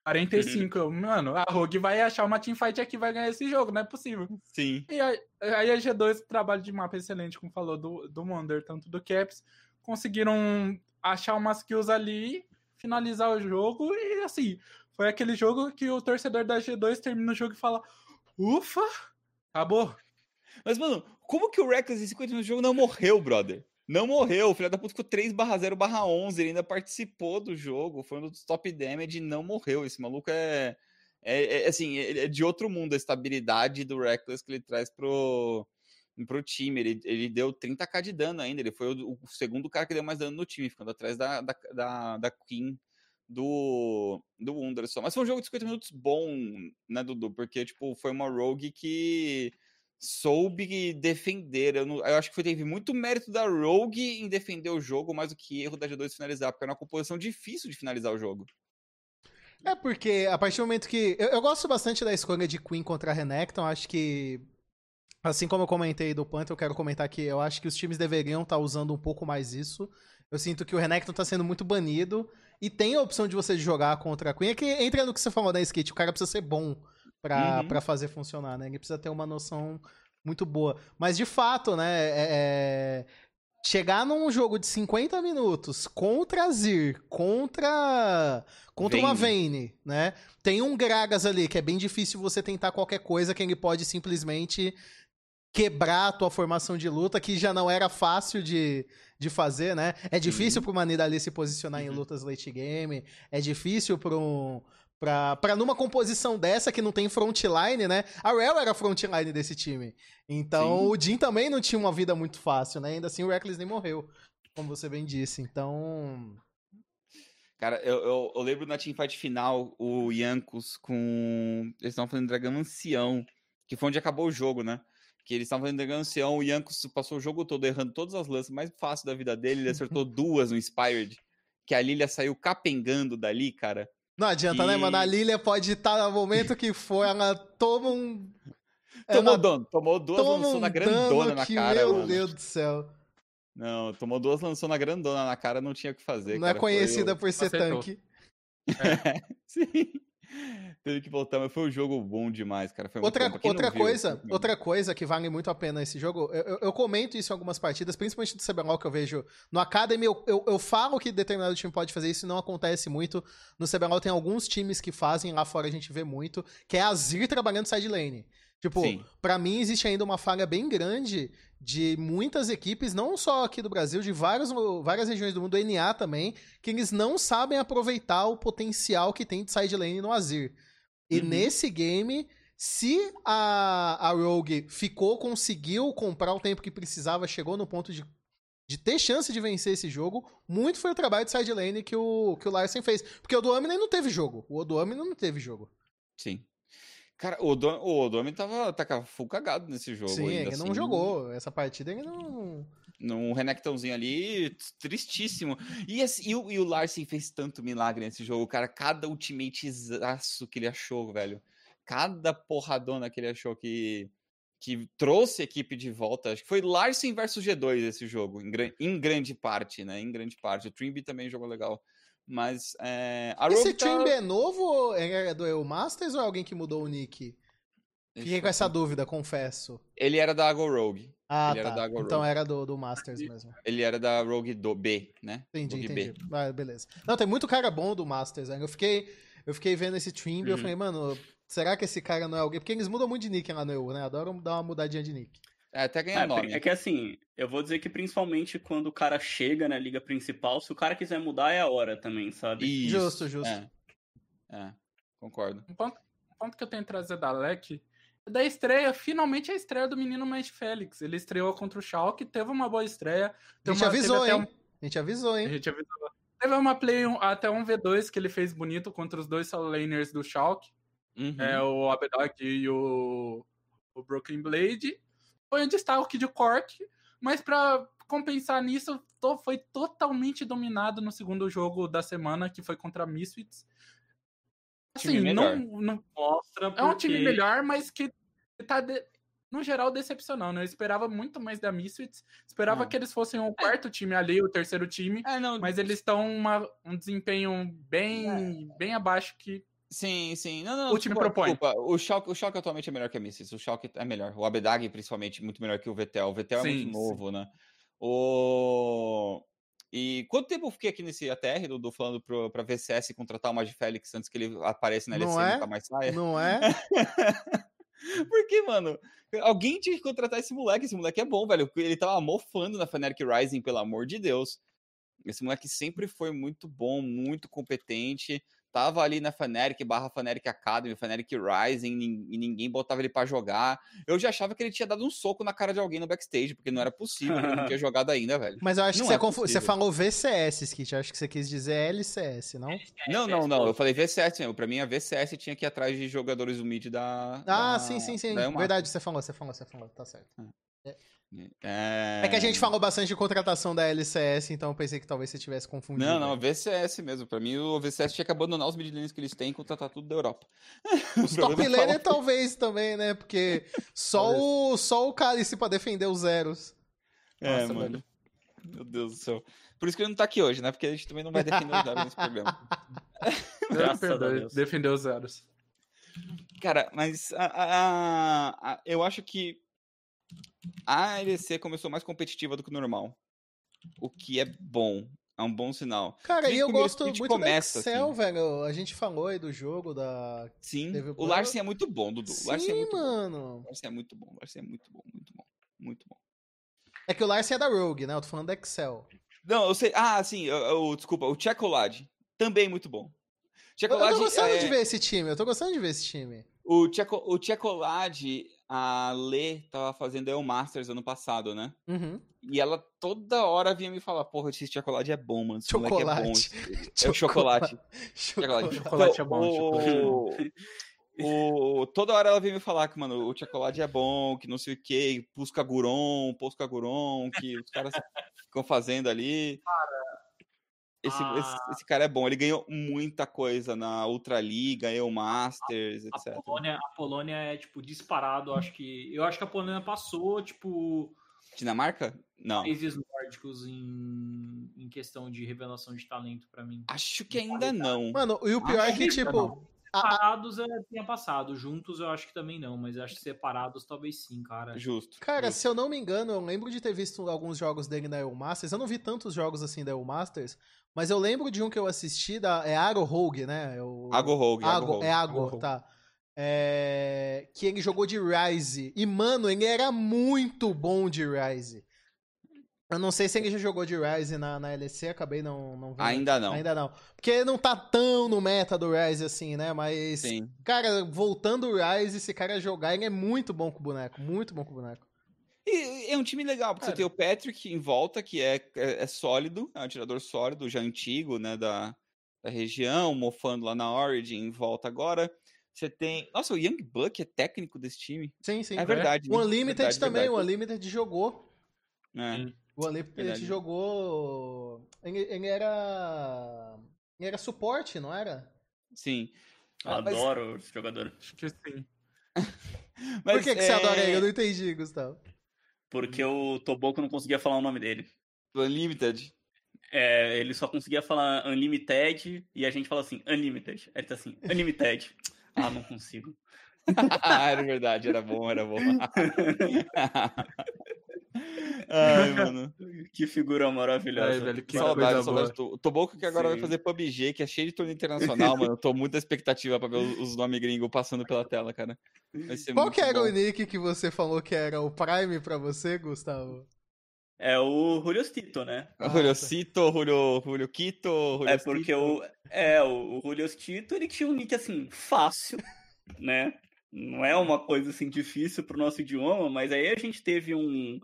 45, eu, mano, a Rogue vai achar uma teamfight aqui vai ganhar esse jogo, não é possível. Sim. E aí, aí a G2, trabalho de mapa excelente, como falou do, do Wonder, tanto do Caps, conseguiram achar umas kills ali finalizar o jogo e assim, foi aquele jogo que o torcedor da G2 termina o jogo e fala: Ufa, acabou. Mas, mano, como que o Reckless em 50 minutos do jogo não morreu, brother? Não morreu, o filho da puta ficou 3 0 11, ele ainda participou do jogo, foi um dos top damage e não morreu. Esse maluco é, é, é assim, é de outro mundo a estabilidade do Reckless que ele traz pro, pro time. Ele, ele deu 30k de dano ainda. Ele foi o, o, segundo cara que deu mais dano no time, ficando atrás da, da, da, da Queen do, do Wunderson. Mas foi um jogo de 50 minutos bom, né, Dudu? Porque, tipo, foi uma rogue que soube defender. Eu, não, eu acho que foi, teve muito mérito da Rogue em defender o jogo, mais do que erro da G2 finalizar, porque era uma composição difícil de finalizar o jogo. É porque a partir do momento que. Eu, eu gosto bastante da escolha de Queen contra a Renekton, acho que Assim como eu comentei do Panther, eu quero comentar que eu acho que os times deveriam estar usando um pouco mais isso. Eu sinto que o Renekton tá sendo muito banido. E tem a opção de você jogar contra a Queen. É que entra no que você falou da skate. O cara precisa ser bom pra, Uhum. pra fazer funcionar, né? Ele precisa ter uma noção muito boa. Mas de fato, né? é- é- Chegar num jogo de 50 minutos contra a Zir, contra. Contra uma Vayne, né? Tem um Gragas ali que é bem difícil você tentar qualquer coisa que ele pode simplesmente quebrar a tua formação de luta, que já não era fácil de, de fazer, né? É difícil pro Manida ali se posicionar em lutas late game, é difícil pro. Pra, pra numa composição dessa que não tem frontline, né? A Rel era a frontline desse time. Então Sim. o Jin também não tinha uma vida muito fácil, né? Ainda assim o Reckless nem morreu, como você bem disse. Então. Cara, eu, eu, eu lembro na teamfight final, o Yankos com. Eles estavam fazendo Dragão Ancião, que foi onde acabou o jogo, né? Que eles estavam fazendo Dragão Ancião, o Yankos passou o jogo todo errando todas as lances mais fáceis da vida dele, ele acertou [laughs] duas no Inspired, que a Lilia saiu capengando dali, cara. Não adianta, né, E- mano? A Lilia pode estar no momento que for, ela toma um. [laughs] Tomou ela dano, tomou duas toma lançou um na grandona na que, cara, meu mano. Deus do céu. Não, tomou duas lançou na grandona na cara, não tinha o que fazer. Não é cara, foi conhecida o- por ser Acertou. tanque. [laughs] Sim. Teve que voltar, mas foi um jogo bom demais, cara. Foi Outra, outra viu, coisa, muito outra coisa que vale muito a pena esse jogo, eu, eu- eu comento isso em algumas partidas, principalmente do CBLOL que eu vejo no Academy, eu, eu, eu falo que determinado time pode fazer isso e não acontece muito. No CBLOL tem alguns times que fazem, lá fora a gente vê muito, que é a Zir trabalhando side lane. Tipo, pra mim existe ainda uma falha bem grande de muitas equipes, não só aqui do Brasil, de várias, várias regiões do mundo, NA também, que eles não sabem aproveitar o potencial que tem de side lane no Azir. E Uhum. nesse game, se a, a Rogue ficou, conseguiu comprar o tempo que precisava, chegou no ponto de, de ter chance de vencer esse jogo, muito foi o trabalho de side lane que o, que o Larsen fez. Porque o Odominen não teve jogo. O Odominen não teve jogo. Sim. Cara, o Dom, o Domi tava, tava full cagado nesse jogo. Sim, ainda, ele não assim. jogou. Essa partida ele não. Num Renektonzinho ali, tristíssimo. E, assim, e, o, e o Larsen fez tanto milagre nesse jogo, cara. Cada ultimatezaço que ele achou, velho. Cada porradona que ele achou que, que trouxe a equipe de volta. Acho que foi Larsen versus G2 esse jogo, em, gran- em grande parte, né? Em grande parte. O Trimby também jogou legal. Mas é, a Esse tá- Trimby é novo ou é do EU Masters ou é alguém que mudou o nick? Fiquei eu com essa dúvida, confesso. Ele era da Go Rogue. Ah, Ele era da tá. Agora Então era do, do Masters mesmo. Ele era da Rogue do B, né? Entendi, Rogue entendi. B. Ah, beleza. Não, tem muito cara bom do Masters, né? Eu fiquei, eu fiquei vendo esse Trimby e eu Uhum. falei, mano, será que esse cara não é alguém? Porque eles mudam muito de nick lá no EU, né? Adoram dar uma mudadinha de nick. É, até ganhar É, nome. é que assim, eu vou dizer que principalmente quando o cara chega na liga principal, se o cara quiser mudar é a hora também, sabe? Isso, Justo, justo. É, é, concordo. Um ponto, um ponto que eu tenho que trazer da Alec é da estreia, finalmente a estreia do menino Matt Félix. Ele estreou contra o Schalke, teve uma boa estreia. A gente uma- avisou, até hein? um- A gente avisou, A hein? gente avisou. Teve uma play um- até um V2 que ele fez bonito contra os dois solo laners do Schalke, Uhum. é, o Abedog e o, o Broken Blade. Foi um destaque de Cork, mas pra compensar nisso, to- foi totalmente dominado no segundo jogo da semana, que foi contra a Misfits. Assim, não, não, Mostra é um time porque- melhor, mas que tá, de- no geral, decepcionando. Eu esperava muito mais da Misfits. Esperava Ah. que eles fossem o quarto time ali, o terceiro time. É, não, Mas eles estão um desempenho bem, É. bem abaixo que. Sim, sim. Não, não, O time desculpa, propõe. desculpa. O Schalke, o Schalke atualmente é melhor que a Missis. O Schalke é melhor. O Abedag, principalmente, muito melhor que o Vetel. O Vetel é Sim, muito sim. novo, né? O... E quanto tempo eu fiquei aqui nesse ATR, Dudu, falando pro, pra VCS contratar o Magifélix antes que ele apareça na LEC Não e é? nunca mais saia? Não é? [laughs] Porque, mano, alguém tinha que contratar esse moleque. Esse moleque é bom, velho. Ele tava mofando na Fnatic Rising, pelo amor de Deus. Esse moleque sempre foi muito bom, muito competente. Tava ali na Fnatic barra Fnatic Academy, Fnatic Rising, e ninguém botava ele pra jogar. Eu já achava que ele tinha dado um soco na cara de alguém no backstage, porque não era possível, ele não tinha [laughs] jogado ainda, velho. Mas eu acho Não que você, é confu- você falou VCS, Skit. Eu acho que você quis dizer LCS, não? Não, não, não. Eu falei VCS mesmo. Pra mim, a VCS tinha que ir atrás de jogadores do mid da. Ah, da- sim, sim, sim. Verdade, você falou, você falou, você falou. Tá certo. É... É que a gente falou bastante de contratação da LCS, então eu pensei que talvez você tivesse confundido. Não, não, o VCS mesmo. Pra mim, o VCS tinha que abandonar os midlanes que eles têm e contratar tudo da Europa. [laughs] Os O top problema é laner talvez também, né? Porque só o, só o Cálice pra defender os zeros. É, Nossa, mano. Meu Deus do céu. Por isso que ele não tá aqui hoje, né? Porque a gente também não vai defender os zeros nesse programa. [laughs] Graças a Defendeu- Deus. Defendeu os zeros. Cara, mas a- a- a- a- eu acho que a LEC começou mais competitiva do que o normal. O que é bom. É um bom sinal. Cara, e eu gosto muito começa, do Excel, assim. velho. A gente falou aí do jogo, da... Sim. Teve o. Larsen é muito bom, Dudu. O Larsen é Sim, muito bom. mano. O Larsen é muito bom. O Larsen é muito bom, muito bom. Muito bom. É que o Larsen é da Rogue, né? Eu tô falando da Excel. Não, eu sei. Ah, sim. eu- eu- desculpa. O Tchecolad. Também muito bom. Eu, tô gostando é, de ver esse time, eu tô gostando de ver esse time. O, Tcheco, o Tchecolad, a Lê tava fazendo El Masters ano passado, né? Uhum. E ela toda hora vinha me falar, porra, esse chocolate é bom, mano. Esse moleque é bom. Chocolate. É o chocolate. Chocolate. Chocolate é bom, O, o- toda hora ela vinha me falar que, mano, o chocolate é bom, que não sei o que, Pusca Guron, Pusca Guron, que os caras ficam fazendo ali. Esse, Ah. esse, esse cara é bom, ele ganhou muita coisa na Ultraliga, Eu Masters, A etc. Polônia, a Polônia é, tipo, disparado. Acho que, eu acho que a Polônia passou, tipo, Dinamarca? Não. países nórdicos em, em questão de revelação de talento pra mim. Acho que ainda não. Mano, e o pior é que tipo. Não. a- a- Separados é, tinha passado, juntos eu acho que também não, mas eu acho que separados talvez sim, cara. Justo. Cara, justo. se eu não me engano, eu lembro de ter visto alguns jogos dele na EU Masters. Eu não vi tantos jogos assim da EU Masters, mas eu lembro de um que eu assisti da. É Aro Rogue, né? É o... Ago Rogue, é Ago, tá. É, Que ele jogou de Ryze. E, mano, ele era muito bom de Ryze. Eu não sei se ele já jogou de Ryze na, na LEC, acabei não, não vendo. Ainda não. Ainda não. Porque não tá tão no meta do Ryze assim, né? Mas, Sim. cara, voltando o Ryze, esse cara jogar, ele é muito bom com o boneco. Muito bom com o boneco. E é um time legal, porque Cara. você tem o Patrick em volta, que é, é, é sólido, é um atirador sólido, já antigo, né, da, da região, mofando lá na Origin, em volta agora. Você tem. Nossa, o Young Buck é técnico desse time. Sim, sim. É verdade. O né? Unlimited Verdade, também, verdade. o Unlimited jogou. É. Sim. O Unlimited Verdade. jogou. Ele, ele era. Ele era suporte, não era? Sim. Eu Ah, mas- adoro esse jogador. Acho que sim. [laughs] Mas, Por que, que você é, adora ele? Eu não entendi, Gustavo. Porque o Toboco não conseguia falar o nome dele. O Unlimited. É, ele só conseguia falar Unlimited e a gente fala assim, Unlimited. Aí ele tá assim, Unlimited. [laughs] Ah, não consigo. [laughs] ah, era verdade, era bom, era bom. Ai, [laughs] mano. Que figura maravilhosa. Ai, velho, que saudade, saudade. O Toboco que agora vai Sim. fazer PUBG, que é cheio de torneio internacional, mano. Eu tô muita expectativa pra ver os, os nomes gringos passando pela tela, cara. Vai ser Qual muito que era bom. o nick que você falou que era o Prime pra você, Gustavo? É o Julio Tito, né? Ah, Julio. Cito, Julio, Julio Quito, Julio É porque o, é, o, Julio Tito, ele tinha um nick assim, fácil, né? Não é uma coisa assim difícil pro nosso idioma, mas aí a gente teve um,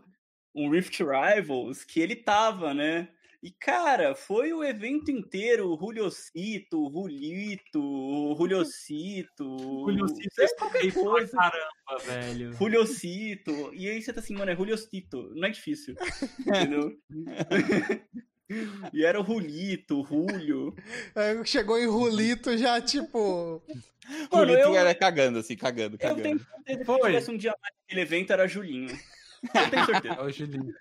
um Rift Rivals que ele tava, né? E, cara, foi o evento inteiro, o Juliocito, o Julito, o Juliocito, Julio [laughs] sei Cito lá, qualquer coisa. caramba, velho. Juliocito. E aí você tá assim, mano, é Juliocito, não é difícil. [laughs] Entendeu? [laughs] e era o Julito, o Julio. Aí chegou em Rulito já, tipo. Mano, Julito eu- era cagando, assim, cagando, Eu cagando. tenho certeza que Foi. se tivesse um dia mais naquele evento era Julinho. [laughs] Eu tenho certeza. É o Julinho.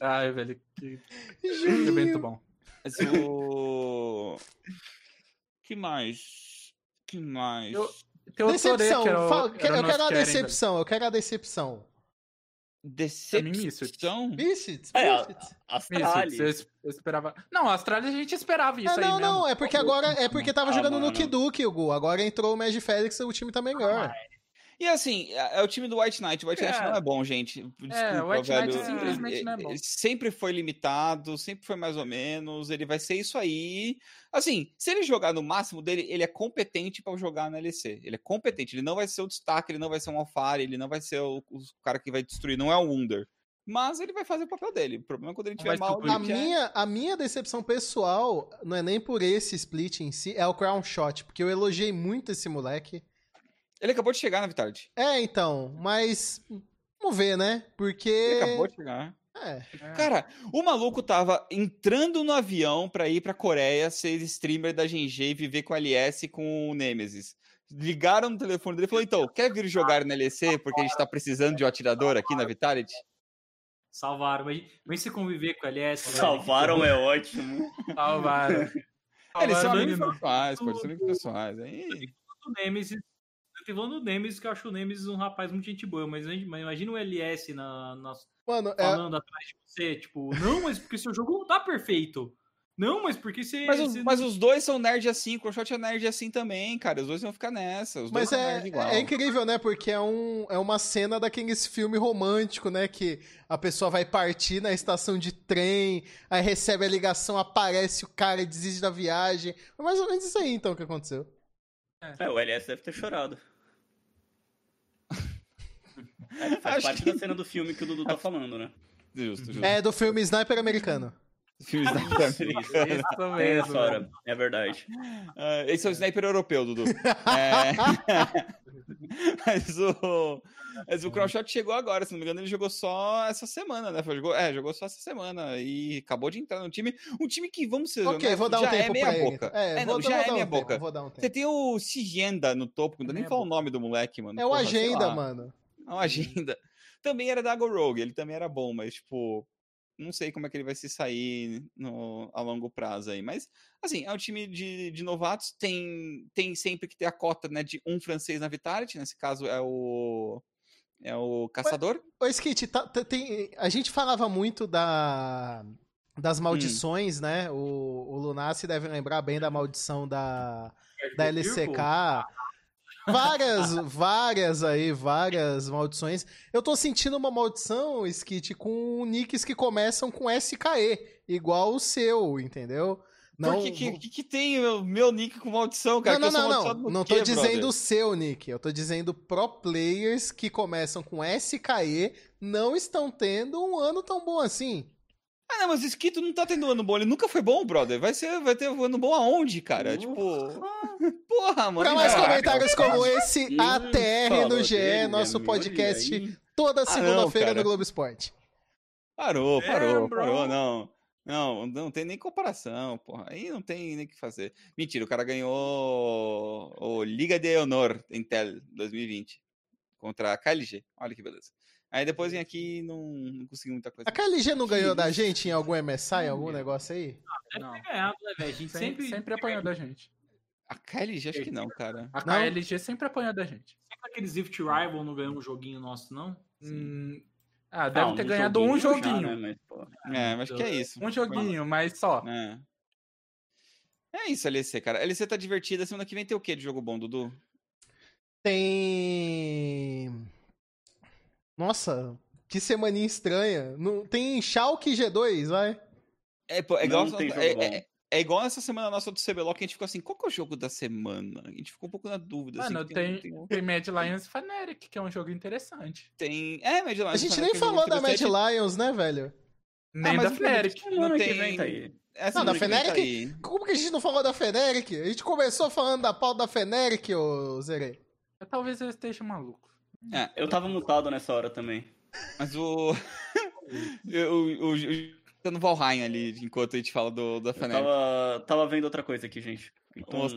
Ai, velho, que que evento bom. Mas o... que mais? que mais? Eu- Tem Decepção. que era o, Fala- era eu quero a decepção, eu quero a decepção. Decepção? Misfits? É. Astralis. Eu eu esperava. Não, a Astralis a gente esperava isso Ah, aí não, mesmo. não, é porque agora é porque tava Ah, jogando no mano. Kiduki, o Gu. Agora entrou o Mad Félix, o time tá melhor. E assim, é é o time do White Knight. O White Knight É. não é bom, gente. Desculpa, É, o White Knight velho. simplesmente não é bom. Ele Sempre foi limitado, sempre foi mais ou menos. Ele vai ser isso aí. Assim, se ele jogar no máximo dele, ele é competente pra jogar na LEC. Ele é competente. Ele não vai ser o destaque, ele não vai ser um Alfari, ele não vai ser o, o cara que vai destruir. Não é um Wunder. Mas ele vai fazer o papel dele. O problema é quando ele tiver mal. A minha, a minha decepção pessoal não é nem por esse split em si, é o Crown Shot, porque eu elogiei muito esse moleque. Ele acabou de chegar na Vitard. É, então, mas Vamos ver, né? Ele Porque. acabou de chegar. É. Cara, o maluco tava entrando no avião pra ir pra Coreia, ser streamer da GG e viver com a LS e com o Nemesis. Ligaram no telefone dele e falou: então, quer vir jogar na LEC porque a gente tá precisando de um atirador aqui na Vitality? Salvaram. Mas, mas se conviver com a LS. Salvaram é ótimo. Salvaram. Eles Salvaram são o amigos menino. pessoais, eles são amigos pessoais. Aí... O Nemesis. Eu tô falando do Nemesis, que eu acho o Nemesis um rapaz muito gente boa, mas, mas imagina o LS na, na- Mano, é, falando atrás de você, tipo, não, mas porque seu jogo não tá perfeito. Não, mas porque você. Mas, os, você mas os dois são nerd assim, o Crowshot é nerd assim também, cara. Os dois vão ficar nessa. Os Mas dois são é, nerd igual. é incrível, né? Porque é, um, é uma cena daqueles filme romântico, né? Que a pessoa vai partir na estação de trem, aí recebe a ligação, aparece o cara e desiste da viagem. Foi mais ou menos isso aí, então, que aconteceu. É, o LS deve ter chorado. É, faz Acho parte que- da cena do filme que o Dudu tá falando, né? Justo, justo. É do filme Sniper Americano. Filmes da Isso, isso. Isso mesmo. hora, é verdade. Ah, esse é o sniper europeu, Dudu. [laughs] É... [laughs] mas o, mas o Crowshot chegou agora, se não me engano, ele jogou só essa semana, né? Jogou, é, jogou só essa semana e acabou de entrar no time. Um time que, vamos ser Ok, honestos, vou dar um já tempo é meia pra ele. boca. É, É, não, já é um meia tempo, boca. um Você tem o Sigenda no topo, não dá nem Meia falar o nome do moleque, mano. É o Agenda, lá. mano. [laughs] É uma agenda. Também era da Go Rogue, ele também era bom, mas, tipo, não sei como é que ele vai se sair no, a longo prazo aí. Mas, assim, é um time de, de novatos, tem, tem sempre que ter a cota né, de um francês na Vitality, nesse caso é o. É o Caçador. Ô, Skit, tá- tá- tem- a gente falava muito da, das maldições, né? O, o Lunassi deve lembrar bem da maldição da, da LCK. Várias, várias aí, várias maldições. Eu tô sentindo uma maldição, Skit, com nicks que começam com SKE, igual o seu, entendeu? Por que, que, que, que tem o meu nick com maldição, cara? Não, não, não, não. Não tô quê, dizendo brother? o seu, Nick. Eu tô dizendo pro players que começam com SKE não estão tendo um ano tão bom assim. Ah, não, mas o Skito não tá tendo ano bom. Ele nunca foi bom, brother. Vai, ser, vai ter ano bom aonde, cara? Ufa. Tipo. [laughs] Porra, mano. Pra mais caraca. comentários como esse, Hum, ATR no GE, dele, nosso podcast aí. toda Ah, segunda-feira no cara. Globo Esporte. Parou, parou, Damn, bro. parou, não. Não, não tem nem comparação, porra. Aí não tem nem o que fazer. Mentira, o cara ganhou o Liga de Honor Intel 2020 contra a KLG. Olha que beleza. Aí depois vem aqui e não, não conseguiu muita coisa. A KLG não ganhou da gente em algum MSI, algum negócio aí? deve Não. ter ganhado, né, velho? A gente Sempre, sempre, apanhou da gente. A KLG acho que não, cara. A Não? KLG sempre apanhou da gente. sempre aqueles Rift Rival não ganhou um joguinho nosso, não? Hum, ah, deve ter um ganhado um já, joguinho. né, mas, pô, É, mas acho que é isso. Um joguinho, mas só. É. É isso, LC, cara. LC tá divertida. Semana que vem tem o que de jogo bom, Dudu? Tem. Nossa, que semaninha estranha. Não... Tem Schalke G2, vai. É, pô, é Não igual, tem jogo é, é- é igual essa semana nossa do CBLOL que a gente ficou assim, qual que é o jogo da semana? A gente ficou um pouco na dúvida. assim, Mano, que tem, tem, tem Mad Lions e Fnatic, que é um jogo interessante. tem... É, Mad Lions. A gente Fnatic nem é um falou da Mad. Lions, né, velho? Nem mas da Fnatic. Não que tem... tá aí. Essa Não, da vem tá. Como que a gente não falou da Feneric? A gente começou falando da pauta da Feneric, ô Zerei. Talvez eu esteja maluco. É, Eu tava mutado nessa hora também. mas o... [laughs] o, o, o tá no Valheim ali, enquanto a gente fala do, da Eu Fnatic. tava, tava vendo outra coisa aqui, gente. Então, Nossa.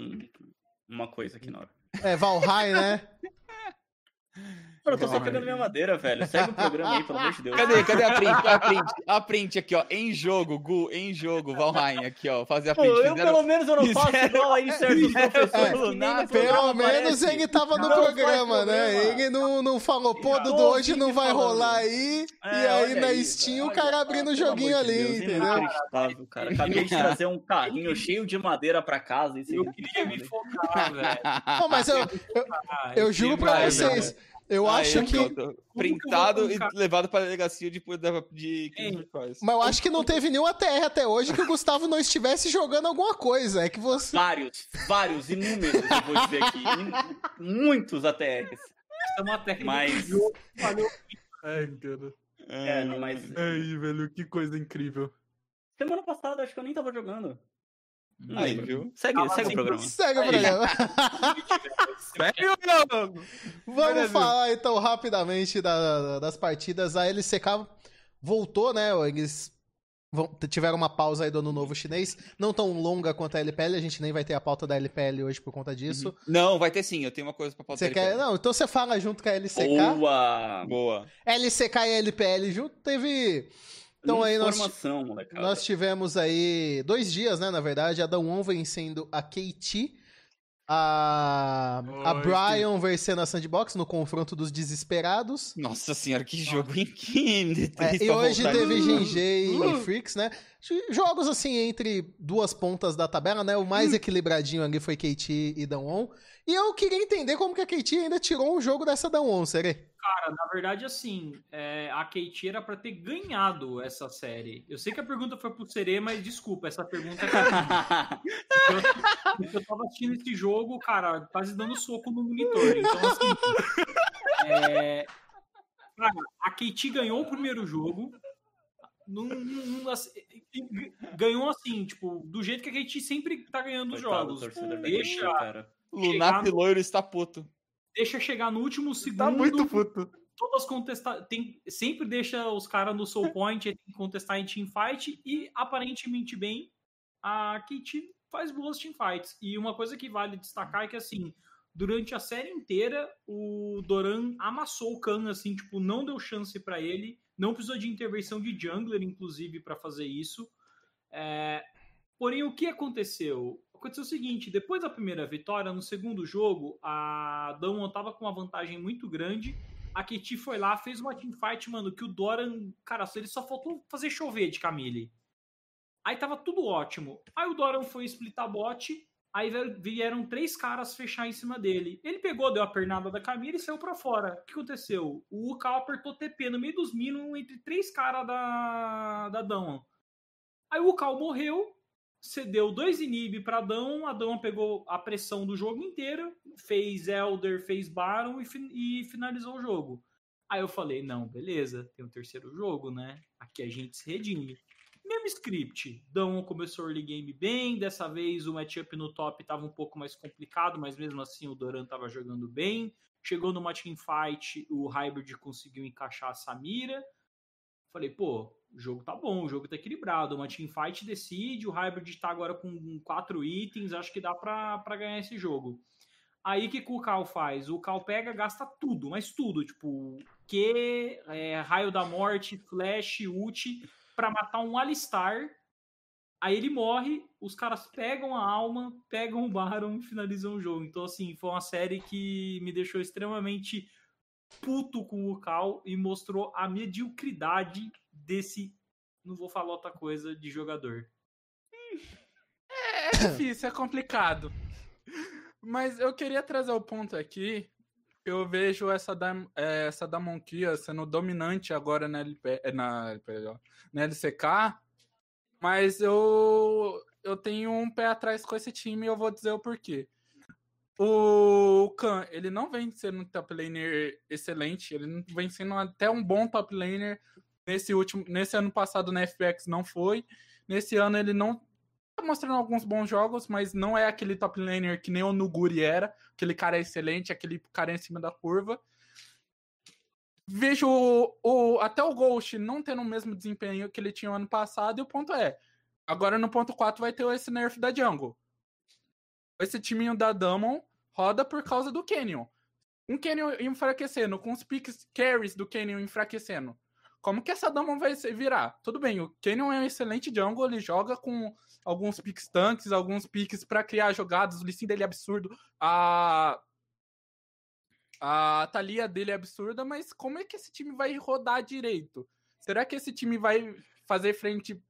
uma coisa aqui na hora. É, Valheim, né? [laughs] Mano, eu tô só Calma pegando aí. minha madeira, velho. Segue o programa aí, pelo amor de Deus. Cadê, cadê a print? A print, a print aqui, ó. Em jogo, Gu, em jogo, Valheim, aqui, ó. Fazer a Pô, print. eu Fizeram- pelo menos eu não faço fizeram- igual aí certos professores. nada. Pelo menos ele tava no Não programa, né? Ele não, não falou, pô, Dudu, hoje não aqui vai falando. rolar aí. e É, aí olha na aí, Steam o olha cara só, abrindo o joguinho ali, Deus, entendeu? Inacreditável, cara. Acabei de trazer um carrinho [laughs] cheio de madeira pra casa. Isso Eu queria me focar, velho. Não, mas eu, Ah, eu juro pra vocês, eu Aí, acho que. Printado e levado pra delegacia de, de, de Mas eu acho que não teve nenhum ATR até hoje que o Gustavo não estivesse jogando alguma coisa. É que você. Vários, vários, inúmeros, eu vou dizer aqui. Muitos ATRs. É uma técnica Mas-. Valeu. Ai, cara. É, mas Ai, velho, que coisa incrível. semana passada acho que eu nem tava jogando. Aí, viu? Segue, Ah, segue o programa. Segue o programa. Sério, não? Vamos Beleza. falar então rapidamente da- das partidas. A LCK voltou, né? Eles vão- tiveram uma pausa aí do ano novo chinês, não tão longa quanto a LPL, a gente nem vai ter a pauta da LPL hoje por conta disso. Não, vai ter sim. Eu tenho uma coisa pra pautar. Você quer? Não, então você fala junto com a LCK. Boa! Boa. LCK e LPL junto, teve. Então aí nós, molecada. nós tivemos aí dois dias, né? Na verdade, a Dawn vencendo a KT. A, a Brian vencendo a Sandbox no confronto dos desesperados. Nossa senhora, que jogo incrível. [laughs] É, e hoje teve Uh! GG e Freaks, né? Jogos assim entre duas pontas da tabela, né? O Hum. mais equilibradinho ali foi KT e Dawn. E eu queria entender como que a KT ainda tirou um jogo dessa Dawn, Serê. Cara, na verdade, assim, é, a Kate era pra ter ganhado essa série. Eu sei que a pergunta foi pro Serê, mas desculpa, essa pergunta é pra mim. [laughs] Porque eu tava assistindo esse jogo, cara, quase dando soco no monitor. Então, assim. é, cara, a Kate ganhou o primeiro jogo. num- num- assim, ganhou assim, tipo, do jeito que a Kate sempre tá ganhando os jogos. Deixa- cara. Lunap loiro está puto. Deixa chegar no último segundo. Tá muito puto. todas contestar. Tem, sempre deixa os caras no soul point, tem que contestar em teamfight, e aparentemente bem, a Kit faz boas teamfights. E uma coisa que vale destacar é que assim. Durante a série inteira, o Doran amassou o Khan, assim, tipo, não deu chance pra ele. Não precisou de intervenção de jungler, inclusive, pra fazer isso. É, Porém, o que aconteceu? Aconteceu o seguinte: depois da primeira vitória, no segundo jogo, a Dawn estava com uma vantagem muito grande. A Keti foi lá, fez uma teamfight, mano, que o Doran, cara, ele só faltou fazer chover de Camille. Aí tava tudo ótimo. Aí o Doran foi splitar bot, aí vieram três caras fechar em cima dele. Ele pegou, deu a pernada da Camille e saiu pra fora. O que aconteceu? O Ukal apertou TP no meio dos minions entre três caras da, da Dawn. Aí o Ukal morreu, cedeu dois inib pra Dawn, a Dawn pegou a pressão do jogo inteiro, fez Elder, fez Baron e, fin- e finalizou o jogo. Aí eu falei, não, beleza, tem o terceiro jogo, né? Aqui a gente se redime. Mesmo script, Dawn começou o early game bem, dessa vez o matchup no top estava um pouco mais complicado, mas mesmo assim o Doran estava jogando bem. Chegou no team fight, o Hybrid conseguiu encaixar a Samira. Falei, pô, o jogo tá bom, o jogo tá equilibrado. Uma teamfight decide, o Hybrid tá agora com quatro itens, acho que dá pra ganhar esse jogo. Aí que, que o Cal faz? O Cal pega, gasta tudo, mas tudo, tipo, Q, é, raio da morte, flash, ult, pra matar um Alistar. Aí ele morre, os caras pegam a alma, pegam o Baron e finalizam o jogo. Então, assim, foi uma série que me deixou extremamente puto com o Cal e mostrou a mediocridade desse, não vou falar outra coisa, de jogador. É difícil, é complicado. Mas eu queria trazer o ponto aqui. Eu vejo essa da, eh, essa da sendo dominante agora na, LP, eh, na, na LCK. Mas eu, eu tenho um pé atrás com esse time e eu vou dizer o porquê. O Khan, ele não vem sendo um top laner excelente, ele não vem sendo até um bom top laner. Nesse último, nesse ano passado na FPX não foi. Nesse ano ele não tá mostrando alguns bons jogos, mas não é aquele top laner que nem o Nuguri era. Aquele cara é excelente, aquele cara é em cima da curva. Vejo o, o- até o Ghost não tendo o mesmo desempenho que ele tinha no ano passado, e o ponto é: agora no ponto 4 vai ter esse nerf da Jungle. Esse timinho da Damon roda por causa do Canyon. Um Canyon enfraquecendo, com os picks carries do Canyon enfraquecendo. Como que essa Damon vai virar? Tudo bem, o Canyon é um excelente jungle, ele joga com alguns picks tanques, alguns picks pra criar jogadas, o Sin dele é absurdo, a a Thalia dele é absurda, mas como é que esse time vai rodar direito? Será que esse time vai fazer frente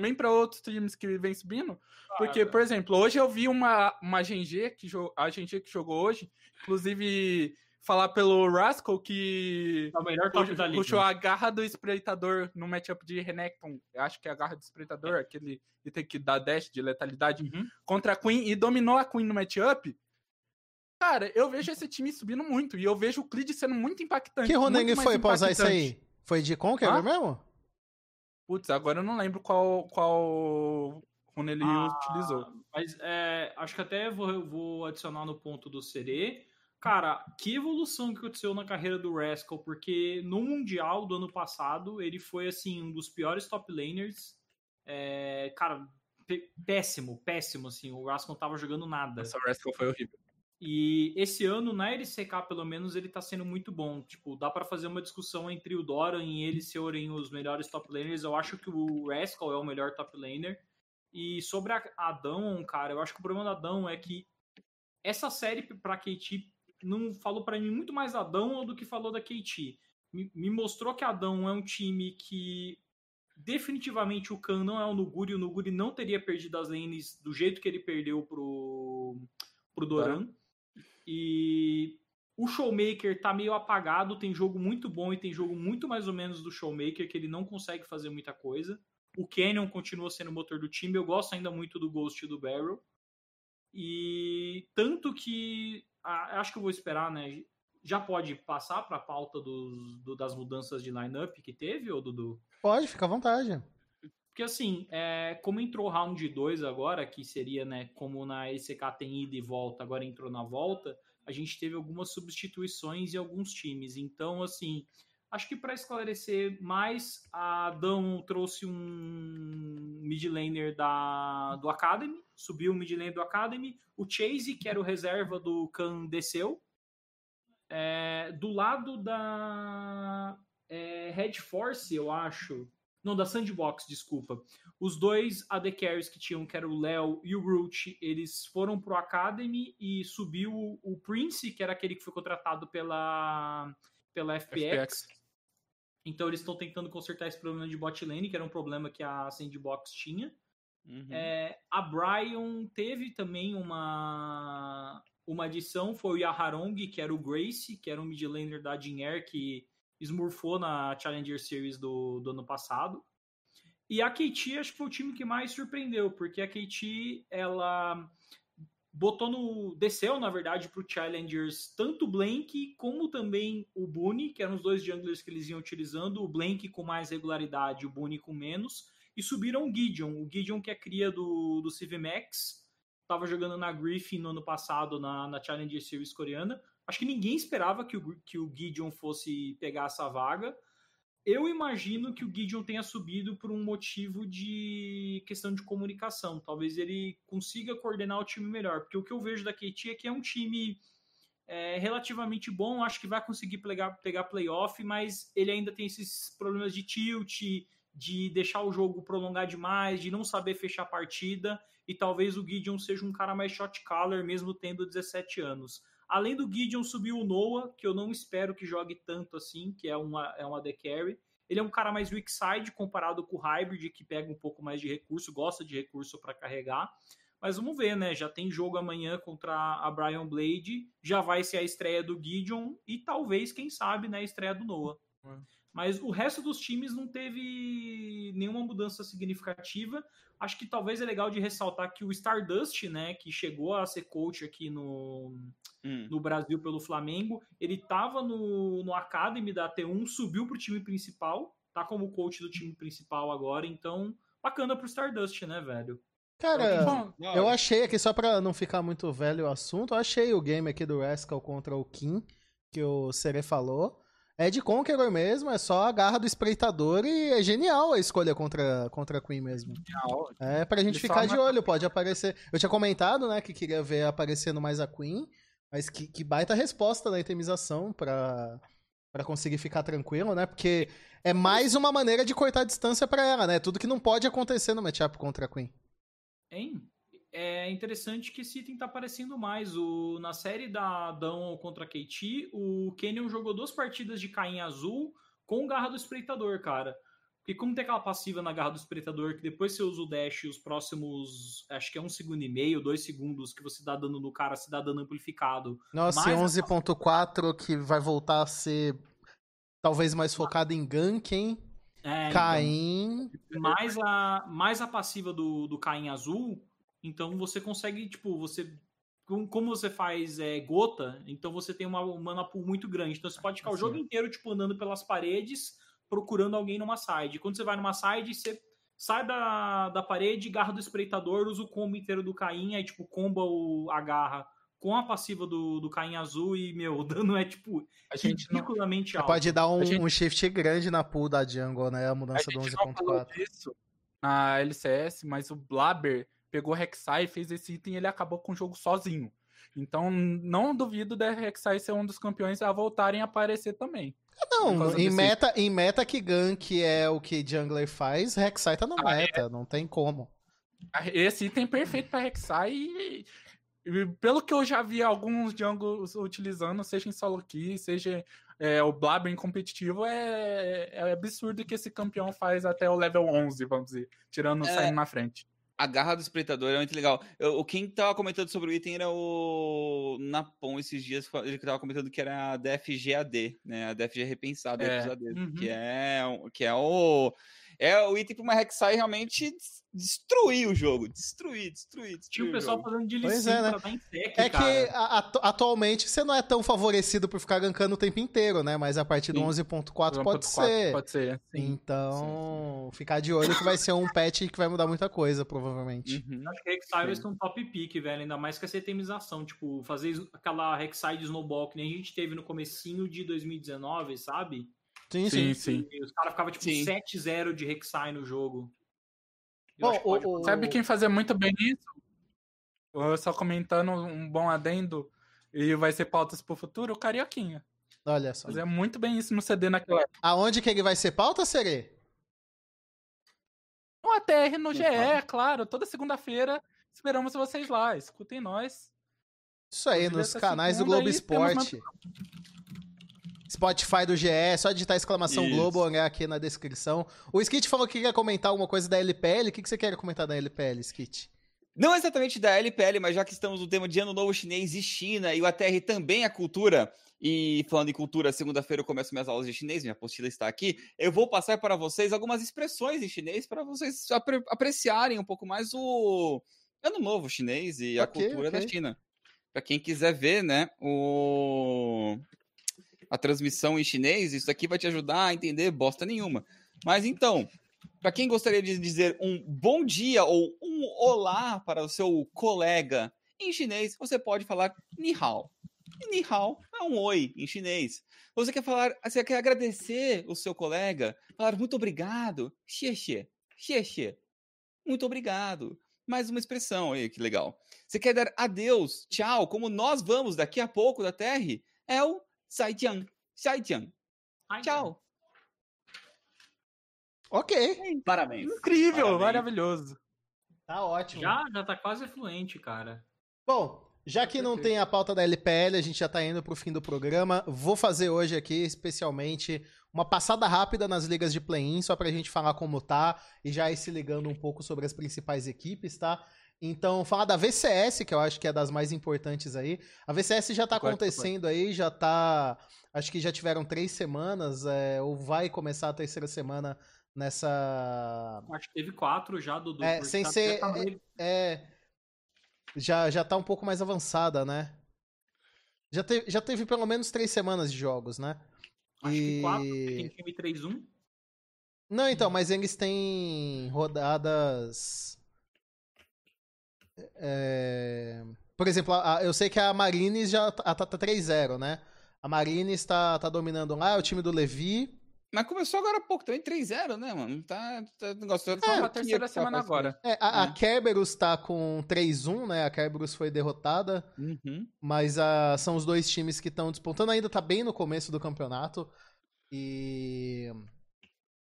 também para outros times que vem subindo? Porque, por exemplo, hoje eu vi uma, uma GG, que a GG que jogou hoje, inclusive falar pelo Rascal que É o melhor top da liga. puxou a garra do espreitador no matchup de Renekton. Eu acho que é a garra do espreitador, aquele que tem que dar dash de letalidade Uhum. contra a Queen e dominou a Queen no matchup. Cara, eu vejo esse time subindo muito e eu vejo o Clid sendo muito impactante. Que Roneng mais foi pra usar isso aí? Foi de Conqueror Hã? mesmo? Putz, agora eu não lembro qual, qual quando ele Ah, utilizou. Mas é, acho que até vou, vou adicionar no ponto do Serê. Cara, que evolução que aconteceu na carreira do Rascal, porque no Mundial do ano passado ele foi assim um dos piores top laners. É, cara, pé- péssimo, péssimo, assim. O Rascal não tava jogando nada. Essa Rascal foi horrível. E esse ano, na LCK, pelo menos, ele tá sendo muito bom. Tipo, dá pra fazer uma discussão entre o Doran e ele serem os melhores top laners. Eu acho que o Rascal é o melhor top laner. E sobre a, a Dawn, cara, eu acho que o problema da Dawn é que essa série pra KT não falou pra mim muito mais da Dawn do que falou da KT. Me, mostrou que a Dawn é um time que definitivamente o Khan não é o Nuguri. O Nuguri não teria perdido as lanes do jeito que ele perdeu pro, pro Doran. E o Showmaker tá meio apagado, tem jogo muito bom e tem jogo muito mais ou menos do Showmaker, que ele não consegue fazer muita coisa. O Canyon continua sendo o motor do time, eu gosto ainda muito do Ghost e do Barrel. E tanto que ah, acho que eu vou esperar, né? Já pode passar para a pauta dos, do- das mudanças de lineup que teve, ou Dudu? Pode, fica à vontade. Porque assim, é, como entrou o round 2 agora, que seria, né, como na ECK tem ida e volta, agora entrou na volta, a gente teve algumas substituições em alguns times. Então, assim, acho que para esclarecer mais, a trouxe um mid laner da, do Academy, subiu o mid laner do Academy, o Chase, que era o reserva do Khan, desceu. É, do lado da é, Red Force, eu acho, não, da Sandbox, desculpa. Os dois AD Carries que tinham, que era o Léo e o Root, eles foram pro Academy e subiu o- o Prince, que era aquele que foi contratado pela, pela FPX. FPX. Então eles estão tentando consertar esse problema de bot lane, que era um problema que a Sandbox tinha. Uhum. É, a Brian teve também uma, uma adição, foi o Yaharong, que era o Grace, que era um mid laner da Jin que esmurfou na Challenger Series do, do ano passado. E a KT acho que foi o time que mais surpreendeu, porque a KT ela botou no. desceu, na verdade, para o Challengers tanto o Blank como também o Boone, que eram os dois junglers que eles iam utilizando, o Blank com mais regularidade, o Boone com menos e subiram o Gideon. O Gideon, que é cria do, do CivMax, estava jogando na Griffin no ano passado, na, na Challenger Series coreana. Acho que ninguém esperava que o, que o Gideon fosse pegar essa vaga. Eu imagino que o Gideon tenha subido por um motivo de questão de comunicação. Talvez ele consiga coordenar o time melhor. Porque o que eu vejo da KT é que é um time é, relativamente bom. Acho que vai conseguir pegar, pegar playoff, mas ele ainda tem esses problemas de tilt, de deixar o jogo prolongar demais, de não saber fechar a partida, e talvez o Gideon seja um cara mais shot caller, mesmo tendo 17 anos. Além do Gideon, subiu o Noah, que eu não espero que jogue tanto assim, que é uma, é uma AD Carry. Ele é um cara mais weak side comparado com o Hybrid, que pega um pouco mais de recurso, gosta de recurso para carregar. Mas vamos ver, né? Já tem jogo amanhã contra a Brian Blade, já vai ser a estreia do Gideon e talvez, quem sabe, né, a estreia do Noah. Hum. Mas o resto dos times não teve nenhuma mudança significativa. Acho que talvez é legal de ressaltar que o Stardust, né, que chegou a ser coach aqui no, Hum. no Brasil pelo Flamengo, ele estava no, no Academy da T1, subiu para o time principal, tá como coach do time principal agora, então bacana pro Stardust, né, velho? Cara, Da eu achei aqui, só pra não ficar muito velho o assunto, eu achei o game aqui do Rascal contra o Kim, que o Sere falou. É de Conqueror mesmo, é só a garra do espreitador e é genial a escolha contra, contra a Queen mesmo. É pra gente Ele ficar de olho, pode aparecer. Eu tinha comentado, né, que queria ver aparecendo mais a Queen, mas que, que baita resposta na itemização pra, pra conseguir ficar tranquilo, né? Porque é mais uma maneira de cortar a distância pra ela, né? Tudo que não pode acontecer no matchup contra a Queen. Hein? É interessante que esse item tá aparecendo mais. O, na série da Dawn contra a KT, o Canyon jogou duas partidas de Caim azul com garra do espreitador, cara. Porque como tem aquela passiva na garra do espreitador, que depois você usa o dash os próximos, acho que é um segundo e meio, dois segundos que você dá dano no cara, se dá dano amplificado. Nossa, e 11.4 que vai voltar a ser talvez mais focado em gank, hein? É, então, Caim. mais a, mais a passiva do, do Caim azul, então você consegue, tipo, você. com- Como você faz é, gota, então você tem uma mana pool muito grande. Então você pode ficar o Assim. jogo inteiro, tipo, andando pelas paredes, procurando alguém numa side. Quando você vai numa side, você, sai da, da parede, garra do espreitador, usa o combo inteiro do Caim, aí tipo, comba o, a garra com a passiva do, do Caim azul e, meu, [laughs] o dano é tipo A gente não, ridiculamente alto. Pode dar um, A gente- um shift grande na pool da jungle, né? A a mudança do não falou 11.4. disso na LCS, mas o Blaber pegou Rek'Sai, fez esse item e ele acabou com o jogo sozinho. Então, não duvido da Rek'Sai ser um dos campeões a voltarem a aparecer também. Não, em meta, em meta que gank é o que jungler faz, Rek'Sai tá na Ah, é? meta, não tem como. Esse item é perfeito para Rek'Sai e, e pelo que eu já vi alguns jungles utilizando, seja em solo key, seja é, o Blaber em competitivo, é, é absurdo que esse campeão faz até o level 11, vamos dizer, tirando É. saindo na frente. A garra do espreitador é muito legal. Eu, quem tava comentando sobre o item era o Napon esses dias. Ele tava comentando que era a DFGAD, né? A DFG repensada, É. Uhum. que é que é o é o item para uma Rek'Sai realmente des- destruir o jogo, destruir, destruir, destruir. Tinha o o pessoal jogo. fazendo de licença é, né? pra dar em sec, É que cara. a- atu- atualmente você não é tão favorecido por ficar gankando o tempo inteiro, né? Mas a partir do Sim. 11.4 pode 1.4 ser. Pode ser, sim. Então, ficar de olho que vai ser um patch que vai mudar muita coisa, provavelmente. Uhum. Acho que a Rek'Sai vai ser um top pick, velho. Ainda mais com essa itemização. Tipo, fazer aquela Rek'Sai de snowball que nem a gente teve no comecinho de 2019, sabe? Sim, sim. Sim, sim. E os caras ficavam tipo Sim. 7-0 de Rek'Sai no jogo. Acho que pode- o- o- Sabe quem fazia muito bem isso? Eu Só comentando um bom adendo e vai ser pautas pro futuro, o Carioquinha. Olha só. Fazia muito bem isso no CD naquela época. Aonde que ele vai ser pauta, Serê? No ATR, no GE, é claro. Toda segunda-feira esperamos vocês lá. Escutem nós. Isso aí, nos essa canais do Globo aí temos Esporte. Spotify do GE, é só digitar exclamação Isso. Globo, olhar aqui na descrição. O Skit falou que queria comentar alguma coisa da LPL. O que, que você quer comentar da LPL, Skit? Não exatamente da LPL, mas já que estamos no tema de Ano Novo Chinês e China, e o ATR também é cultura, e falando em cultura, segunda-feira eu começo minhas aulas de chinês, minha apostila está aqui, eu vou passar para vocês algumas expressões em chinês para vocês apre- apreciarem um pouco mais o Ano Novo Chinês e a cultura da ok. China. Para quem quiser ver, né, o... a transmissão em chinês, isso aqui vai te ajudar a entender bosta nenhuma. Mas então, para quem gostaria de dizer um bom dia ou um olá para o seu colega em chinês, você pode falar ni hao. Ni hao é um oi em chinês. Você quer falar, você quer agradecer o seu colega, falar muito obrigado, xie xie, xie xie. Muito obrigado. Mais uma expressão aí, que legal. Você quer dar adeus, tchau, como nós vamos daqui a pouco da Terra, é o zaijiang, zaijiang. Ai, Tchau. Ok, Parabéns. Incrível, Parabéns. maravilhoso. tá ótimo. Já, já tá quase fluente, cara. Bom, já que não tem a pauta da LPL, a gente já tá indo pro fim do programa. Vou fazer hoje aqui, especialmente, uma passada rápida nas ligas de play-in, só pra gente falar como tá e já ir se ligando um pouco sobre as principais equipes, tá? Então, falar da VCS, que eu acho que é das mais importantes aí. A VCS já tá Concordo, acontecendo aí, já tá. Acho que já tiveram três semanas, é, ou vai começar a terceira semana nessa. Acho que teve quatro já, Dudu. É, sem tá- ser- já tá meio- É. Já, já tá um pouco mais avançada, né? Já teve, já teve pelo menos três semanas de jogos, né? Acho que quatro, E- tem time 3-1. Não, então, mas eles têm rodadas. É, Por exemplo, a- a- eu sei que a Marines já tá, tá, tá 3-0, né? A Marines tá, tá dominando lá, é o time do Levi. Mas começou agora há pouco, também 3-0, né, mano? Tá, tá negócio Só na terceira semana agora. É, a, a É. Kerberos tá com 3-1, né? A Kerberos foi derrotada. Uhum. Mas ah, são os dois times que estão disputando. Ainda tá bem no começo do campeonato. E.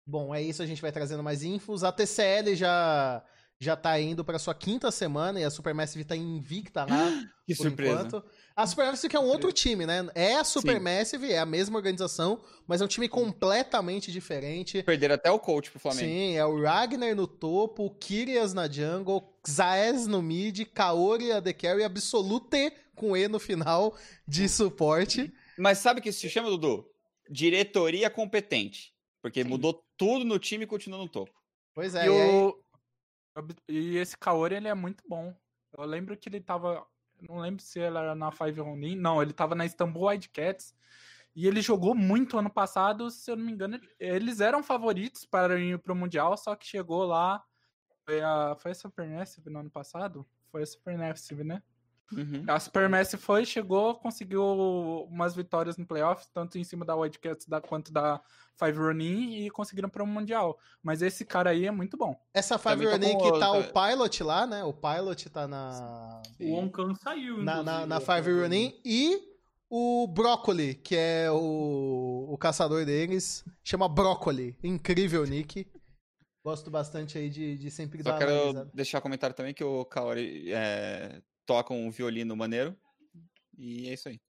Bom, é isso. A gente vai trazendo mais infos. A TCL já, já tá indo pra sua quinta semana e a Supermassive tá invicta lá. [gasps] Que por surpresa. enquanto. A Supermassive que é um outro time, né? É a Supermassive, é a mesma organização, mas é um time completamente diferente. Perderam até o coach pro Flamengo. Sim, é o Ragnar no topo, o Kyrias na jungle, Zaez no mid, Kaori a The Carry, Absolute com E no final de suporte. Mas sabe o que isso se chama, Dudu? Diretoria competente. Porque mudou tudo no time e continua no topo. Pois é, e, e aí- o... e esse Kaori, ele é muito bom. Eu lembro que ele tava. Não lembro se ele era na Five Ronin. Não, ele tava na Istanbul Wildcats. E ele jogou muito ano passado, se eu não me engano. Eles eram favoritos para ir pro Mundial, só que chegou lá. Foi a, foi a Supermassive no ano passado? Foi a Supermassive, né? Uhum. A Supermassive foi, chegou, conseguiu umas vitórias no playoffs, tanto em cima da Wildcats da, quanto da Five Ronin, e conseguiram para o Mundial. Mas esse cara aí é muito bom. Essa Five tô Running que tá o- o Pilot lá, né? O Pilot tá na. O Onkan saiu, Na, na, na Five. Running. E o Broccoli, que é o, o caçador deles. Chama Broccoli. Incrível nick. Gosto bastante aí de, de sempre Só dar quero analisada. deixar comentário também que o Kaori é, toca um violino maneiro. E é isso aí.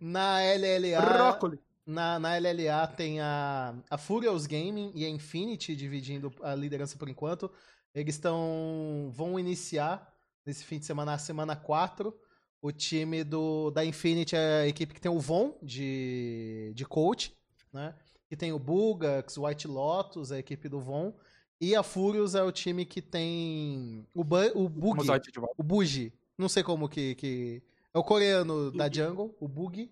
Na LLA. Brócoli. Na, na LLA tem a, a Furious Gaming e a Infinity dividindo a liderança por enquanto. Eles estão vão iniciar nesse fim de semana, a semana 4. O time do, da Infinity é a equipe que tem o Von de, de coach, né? Que tem o Bugax, o White Lotus, a equipe do Von. E a Furious é o time que tem o, Bu, o Bug, o Bugi. Não sei como que, que... É o coreano da. Jungle, o Bug.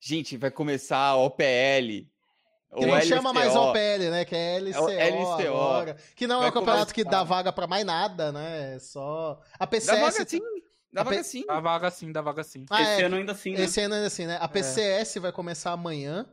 Gente, vai começar a OPL. Que não chama mais OPL, né? Que é LCO, É o LCO. agora. Que não é Vai um campeonato que começar. dá vaga pra mais nada, né? É só... A Dá PCS... vaga sim. Dá A vaga P- sim. Dá vaga sim, dá vaga sim. Ah, Esse é, ano ainda assim, né? esse ano ainda assim, né? A PCS vai começar amanhã.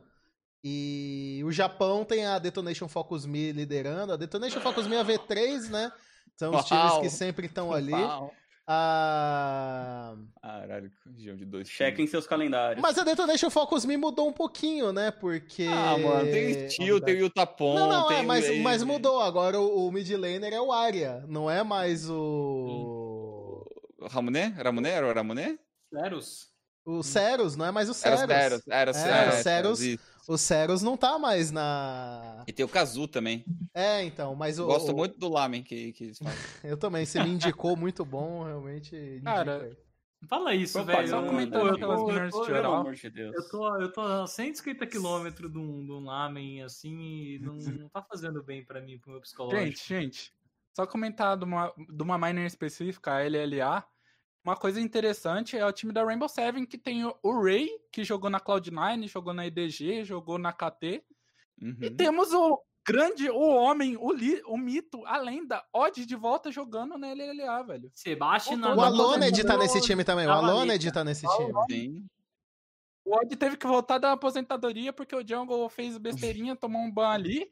E o Japão tem a Detonation Focus Me liderando. A Detonation Focus Me é a V3, né? São os times que sempre estão [laughs] ali. Pau. A... Caralho, região de dois. Chequem seus calendários. Mas a Detonation Focus Me mudou um pouquinho, né? Porque... Ah, mano, tem Steel, tem o Utapon, Não, não, tem é, o mas, Raze. mas mudou. Agora o, o mid laner é o Arya, não é mais o. O Ramoné? Ramoné? Era o Ramoné? Zeros. O Ceros, não é mais o Era Ceros. o Ceros. Era o É, Ceros. o Ceros. O Ceros não tá mais na. E tem o Kazu também. É, então, mas o. Gosto o- muito do Lamen que, que eles fazem. [laughs] Eu também, você me indicou muito bom, realmente. Cara. Não Fala isso, Opa, velho. só Eu- comentando eu, minhas tô, geral. Amor de Deus. eu, tô, eu tô a 150 quilômetros de um, de um lamen, assim, e não, não tá fazendo bem pra mim, pro meu psicológico. Gente, gente, só comentar de uma, de uma miner específica, a LLA. Uma coisa interessante é o time da Rainbow Seven, que tem o, Ray, que jogou na Cloud9, jogou na EDG, jogou na KT. Uhum. E temos o grande, o homem, o, li, o mito, a lenda, Odd de volta jogando na LLA, velho. Sebastião O O na- Aloned tá nesse time também. O Aloned tá nesse time. Sim. O Odd teve que voltar da aposentadoria porque o Jungle fez besteirinha, tomou um ban ali.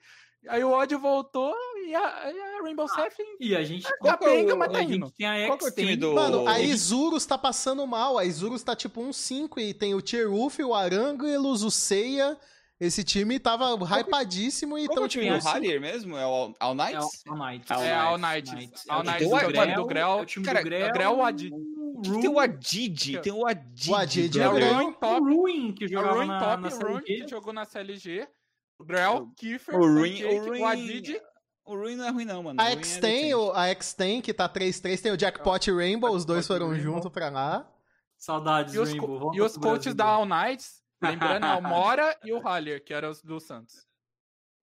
Aí o Odd voltou e a, e a Rainbow Seven E a gente, Qual que é capenga, o- mas a tá indo. gente tem a Qual que é o time do- Mano, a o- Isurus tá passando mal. A Isurus tá tipo um 5 e tem o Tierwolf, o Aranguelos, o Seiya. Esse time tava hypadíssimo e Qual que é tão o time tipo. do Harrier mesmo? É o All, All É Knights? o All Night. All É, All Knights. Knights. É All o Knights time do do Grell. Grell, Do Grell. é o time Cara, do Grell. Ou Adid? Tem o Adid, tem o Adid. O Adid é É o. Ruin O Top. Ruin, que É o Ruin na, Top, na o Ruin CLG. que jogou na CLG. O Grell, Kiefer, O Ruin, o Ruin, o Adid. o Ruin não é ruim não, mano. A é X-Ten, decente. o- a que tá 3-3, tem o Jackpot e Rainbow, os dois foram juntos pra lá. Saudades, E os, Rainbow. e os coaches da All Knights, lembrando, é o [laughs] Mora e o Haller, que eram os do Santos.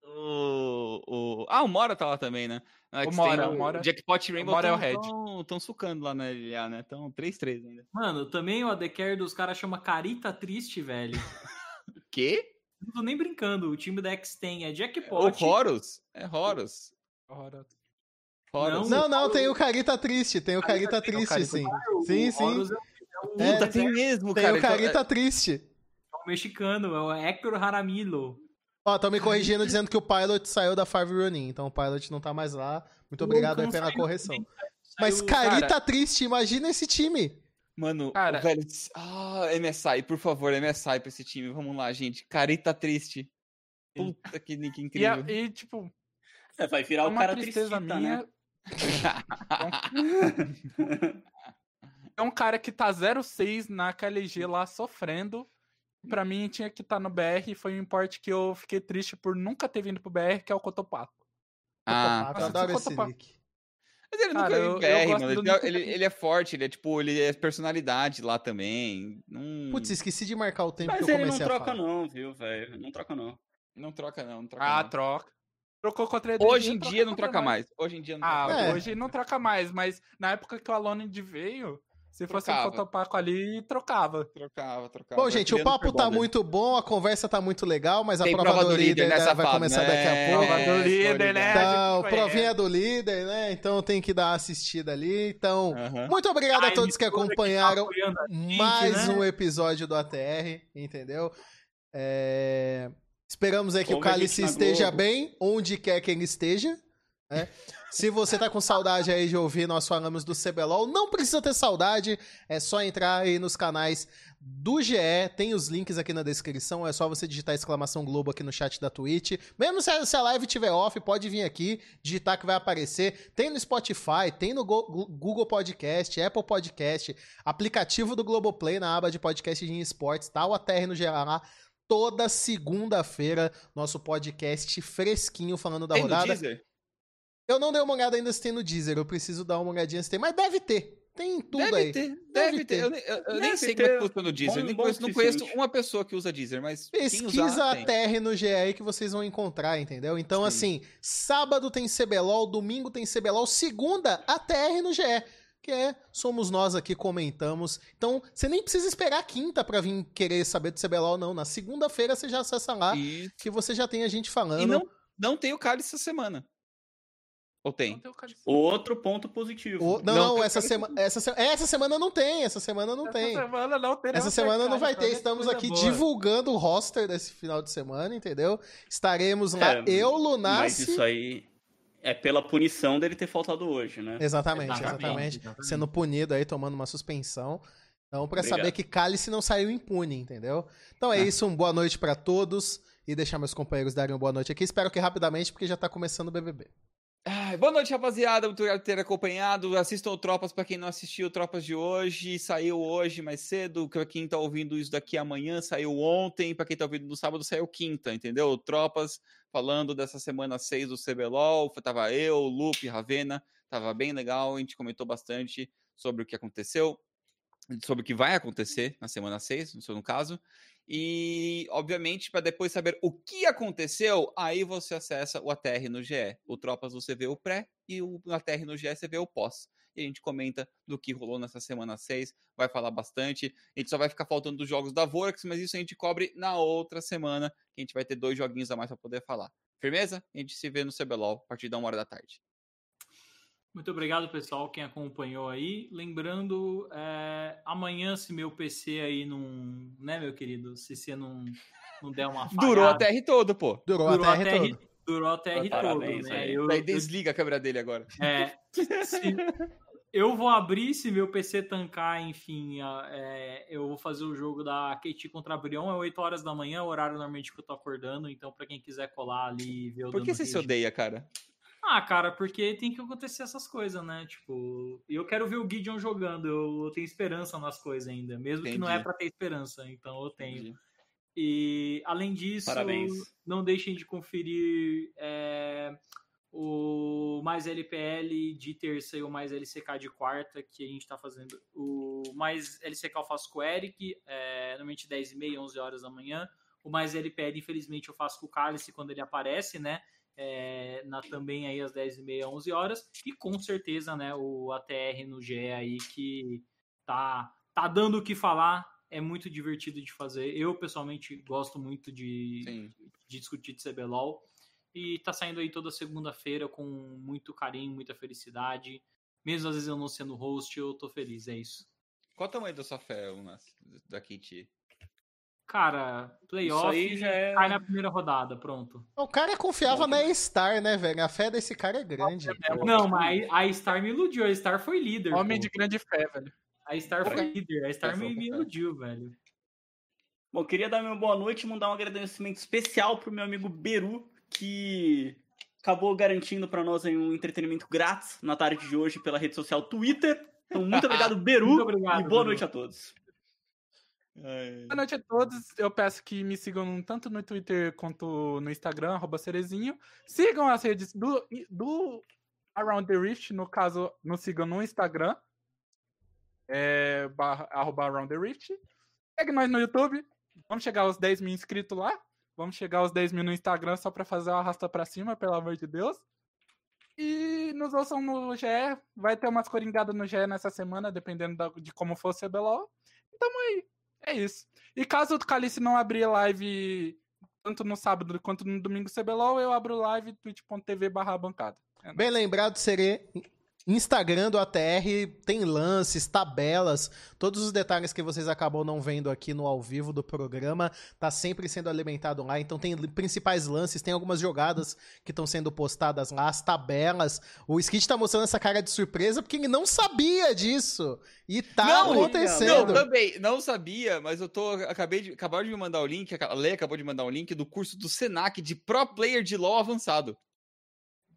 O, o... Ah, o Mora tá lá também, né? O Mora, o Mora- Jackpot e Rainbow Mora é o tão, Red. tão, tão sucando lá na LA, né? Tão 3-3 ainda. Mano, também o AD Carry dos caras chama Carita Triste, velho. O [laughs] quê? Não tô nem brincando. O time da X-Ten é O Jackpot. Horus? É Horus. Ora, Horus. Não, não, tem o Carita Triste, tem o Carita tem o Triste, Carita sim. Sim, sim. Horus é o, É, Puta, tem mesmo, Tem cara. o Então, Carita Triste. é o mexicano, é o Hector Jaramillo. Ó, tão me corrigindo dizendo que o Pilot saiu da Five Ronin, então o Pilot não tá mais lá. Muito obrigado aí Não pela correção. Mas Carita Triste, imagina esse time. Mano, Cara- o velho. Ah, MSI, por favor, MSI pra esse time. Vamos lá, gente. Carita triste. Puta que nick [laughs] E, a- incrível. e, tipo, É, vai é virar o uma cara tristeza tristita, minha. né? [laughs] É um cara que tá 0-6 na KLG lá sofrendo. Pra mim tinha que estar no BR e foi um importe que eu fiquei triste por nunca ter vindo pro BR, que é o Cotopaco. Ah, Cotopaco, eu nossa, adoro esse nick. Mas ele nunca Cara, veio eu- gosto mano. Ele, Nico ele, ele é forte, ele é tipo, ele é personalidade lá também. Não, Putz, esqueci de marcar o tempo Mas que eu ele não comecei a troca falar. não, viu, velho? Não troca não. não troca, não. não troca, Ah, não. troca. Trocou contra EDG, Hoje em troca dia não troca nós. mais. Hoje em dia não Ah, troca É. hoje não troca mais, mas na época que o Alonid veio, Se fosse Trocava. um fotopaco ali, trocava. Trocava, trocava. Bom, gente, o papo tá Superboulder. muito bom, a conversa tá muito legal, mas a prova, prova do do líder, líder né, vai fase, começar né? daqui a pouco. Prova do É, líder, né? Então, provinha do líder, né? Então tem que dar uma assistida ali. Então, Aham. muito obrigado a A todos que emissora que tá acompanharam gente, mais né? um episódio do ATR, entendeu? É, Esperamos aí que o Ouve a Cálice na esteja bem, onde quer que ele esteja. né? Se você tá com saudade aí de ouvir nós falamos do CBLOL, não precisa ter saudade, é só entrar aí nos canais do GE, tem os links aqui na descrição, é só você digitar exclamação Globo aqui no chat da Twitch. Mesmo se a, se a live tiver off, pode vir aqui, digitar que vai aparecer. Tem no Spotify, tem no Go- Google Podcast, Apple Podcast, aplicativo do Globoplay na aba de podcast de esportes, tá o ATR no geral lá. Toda segunda-feira, nosso podcast fresquinho falando da Tem no rodada. Deezer? Eu não dei uma olhada ainda se tem no Deezer, eu preciso dar uma olhadinha se tem, mas deve ter. Tem tudo deve aí. ter, deve, Deve ter. ter. Eu, nem- eu- eu nem Deve sei ter. como é que funciona o Deezer. Bom- nem conheço, não suficiente. conheço uma pessoa que usa Deezer, mas quem Pesquisa usar, a. TR no GE aí que vocês vão encontrar, entendeu? Então, assim, sábado tem CBLOL, domingo tem CBLOL, segunda a TR no GE. Que é, somos nós aqui, comentamos. Então, você nem precisa esperar a quinta pra vir querer saber do CBLOL, não. Na segunda-feira você já acessa lá, E, que você já tem a gente falando. e não, não tem o cálice essa semana. Ou tem? Não tem o cálice. Outro ponto positivo. O- não, Não, não, tem essa, sema... essa, se- essa semana não tem, essa semana não Essa tem. semana não teremos Essa semana não vai cara, ter. Estamos aqui boa. divulgando o roster desse final de semana, entendeu? Estaremos lá, É, eu, Mas Lunassi. isso aí é pela punição dele ter faltado hoje, né? Exatamente, Exatamente, exatamente, exatamente. Sendo punido aí, tomando uma suspensão. Então, pra Obrigado. saber que Cálice não saiu impune, entendeu? Então é isso, um boa noite pra todos. E deixar meus companheiros darem uma boa noite aqui. Espero que rapidamente, porque já tá começando o BBB. Boa noite, rapaziada. Muito obrigado por ter acompanhado. Assistam o Tropas pra quem não assistiu Tropas de hoje. Saiu hoje mais cedo. Pra quem tá ouvindo isso daqui amanhã, saiu ontem. Pra quem tá ouvindo no sábado, saiu quinta, entendeu? Tropas falando dessa semana 6 do CBLOL. Tava eu, Lupe, Ravena. Tava bem legal. A gente comentou bastante sobre o que aconteceu. Sobre o que vai acontecer na semana 6, no seu caso. E, obviamente, para depois saber o que aconteceu, aí você acessa o ATR no GE. O Tropas você vê o pré e o ATR no GE você vê o pós. E a gente comenta do que rolou nessa semana 6, vai falar bastante. A gente só vai ficar faltando dos jogos da Vorax, mas isso a gente cobre na outra semana, que a gente vai ter dois joguinhos a mais para poder falar. Firmeza? A gente se vê no CBLOL a partir da uma hora da tarde. Muito obrigado, pessoal, quem acompanhou aí. Lembrando, é, amanhã, se meu PC aí não. Né, meu querido? Se você não, não der uma [laughs] falhada. Durou a TR todo, pô. Durou, Durou a a TR TR, todo. durou a TR todo, né? aí. Eu, Daí eu, desliga a câmera dele agora. é, se- eu vou abrir se meu PC tancar, enfim, é, eu vou fazer o jogo da KT contra a Brion, é 8 horas da manhã, o horário normalmente que eu tô acordando, então pra quem quiser colar ali e ver o Por que você se odeia, cara? Ah, cara, porque tem que acontecer essas coisas, né? Tipo, eu quero ver o Gideon jogando, eu tenho esperança nas coisas ainda, mesmo que não é Entendi. pra ter esperança, então eu tenho. Entendi. E além disso, Parabéns. não deixem de conferir é, o mais LPL de terça e o mais LCK de quarta, que a gente tá fazendo. O mais LCK eu faço com o Eric, é, normalmente 10h30, 11 horas da manhã. O mais LPL, infelizmente, eu faço com o Cálice quando ele aparece, né? É, na, também aí às 10h30, 11 horas. E com certeza, né, o ATR no GE aí que tá, tá dando o que falar. É muito divertido de fazer. Eu, pessoalmente, gosto muito de, Sim. de discutir de CBLOL. E tá saindo aí toda segunda-feira com muito carinho, muita felicidade. Mesmo às vezes eu não sendo host, eu tô feliz, é isso. Qual o tamanho da sua fé, Unas, da Kitty? Cara, playoff aí já é- cai na primeira rodada, pronto. O cara confiava na Star, né, velho? A fé desse cara é grande. Não, mas a Star me iludiu, a Star foi líder. Homem pô. de grande fé, velho. A Star foi líder, a Star me, me iludiu, velho. Bom, queria dar uma boa noite e mandar um agradecimento especial pro meu amigo Beru, que acabou garantindo pra nós um entretenimento grátis na tarde de hoje pela rede social Twitter. Então, muito [laughs] obrigado, Beru, Muito obrigado, e boa Beru. noite a todos. Boa noite a todos. Eu peço que me sigam tanto no Twitter quanto no Instagram, arroba Cerezinho. Sigam as redes do, do Around the Rift, no caso, nos sigam no Instagram. É, barra, arroba Around the Rift. Segue nós no YouTube. Vamos chegar aos 10 mil inscritos lá. Vamos chegar aos 10 mil no Instagram só pra fazer o arrasta pra cima, pelo amor de Deus. E nos ouçam no GE. Vai ter umas coringadas no GE nessa semana, dependendo da- de como for o CBLOL. Então aí. É isso. E caso o Calice não abrir live tanto no sábado quanto no domingo CBLOL, eu abro live twitch.tv barra bancada. É Bem lembrado, serei Instagram do ATR, tem lances, tabelas, todos os detalhes que vocês acabam não vendo aqui no ao vivo do programa, tá sempre sendo alimentado lá, então tem principais lances, tem algumas jogadas que estão sendo postadas lá, as tabelas, o Skit tá mostrando essa cara de surpresa porque ele não sabia disso, e tá Não, Não, acontecendo. também, não sabia, mas eu tô. Acabei de. Acabaram de me mandar o link, a Lê acabou de mandar um link do curso do Senac de Pro Player de LOL avançado.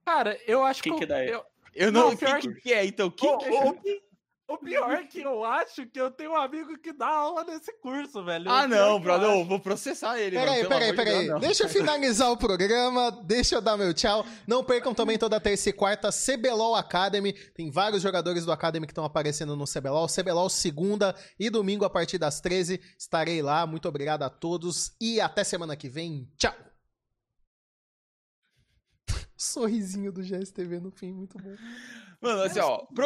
Cara, eu acho que. que dá eu, Eu não. Não, O que, pior que, que é, então? O que, o, que é? o- o pior é que eu acho que eu tenho um amigo que dá aula nesse curso, velho. Ah, não, que eu brother, eu vou processar ele. Peraí, peraí, peraí. Deixa eu finalizar o programa, deixa eu dar meu tchau. Não percam também toda terça e quarta CBLOL Academy. Tem vários jogadores do Academy que estão aparecendo no CBLOL. CBLOL segunda e domingo a partir das 13. Estarei lá. Muito obrigado a todos e até semana que vem. Tchau. Sorrisinho do GSTV no fim, muito bom. Mano, assim, ó.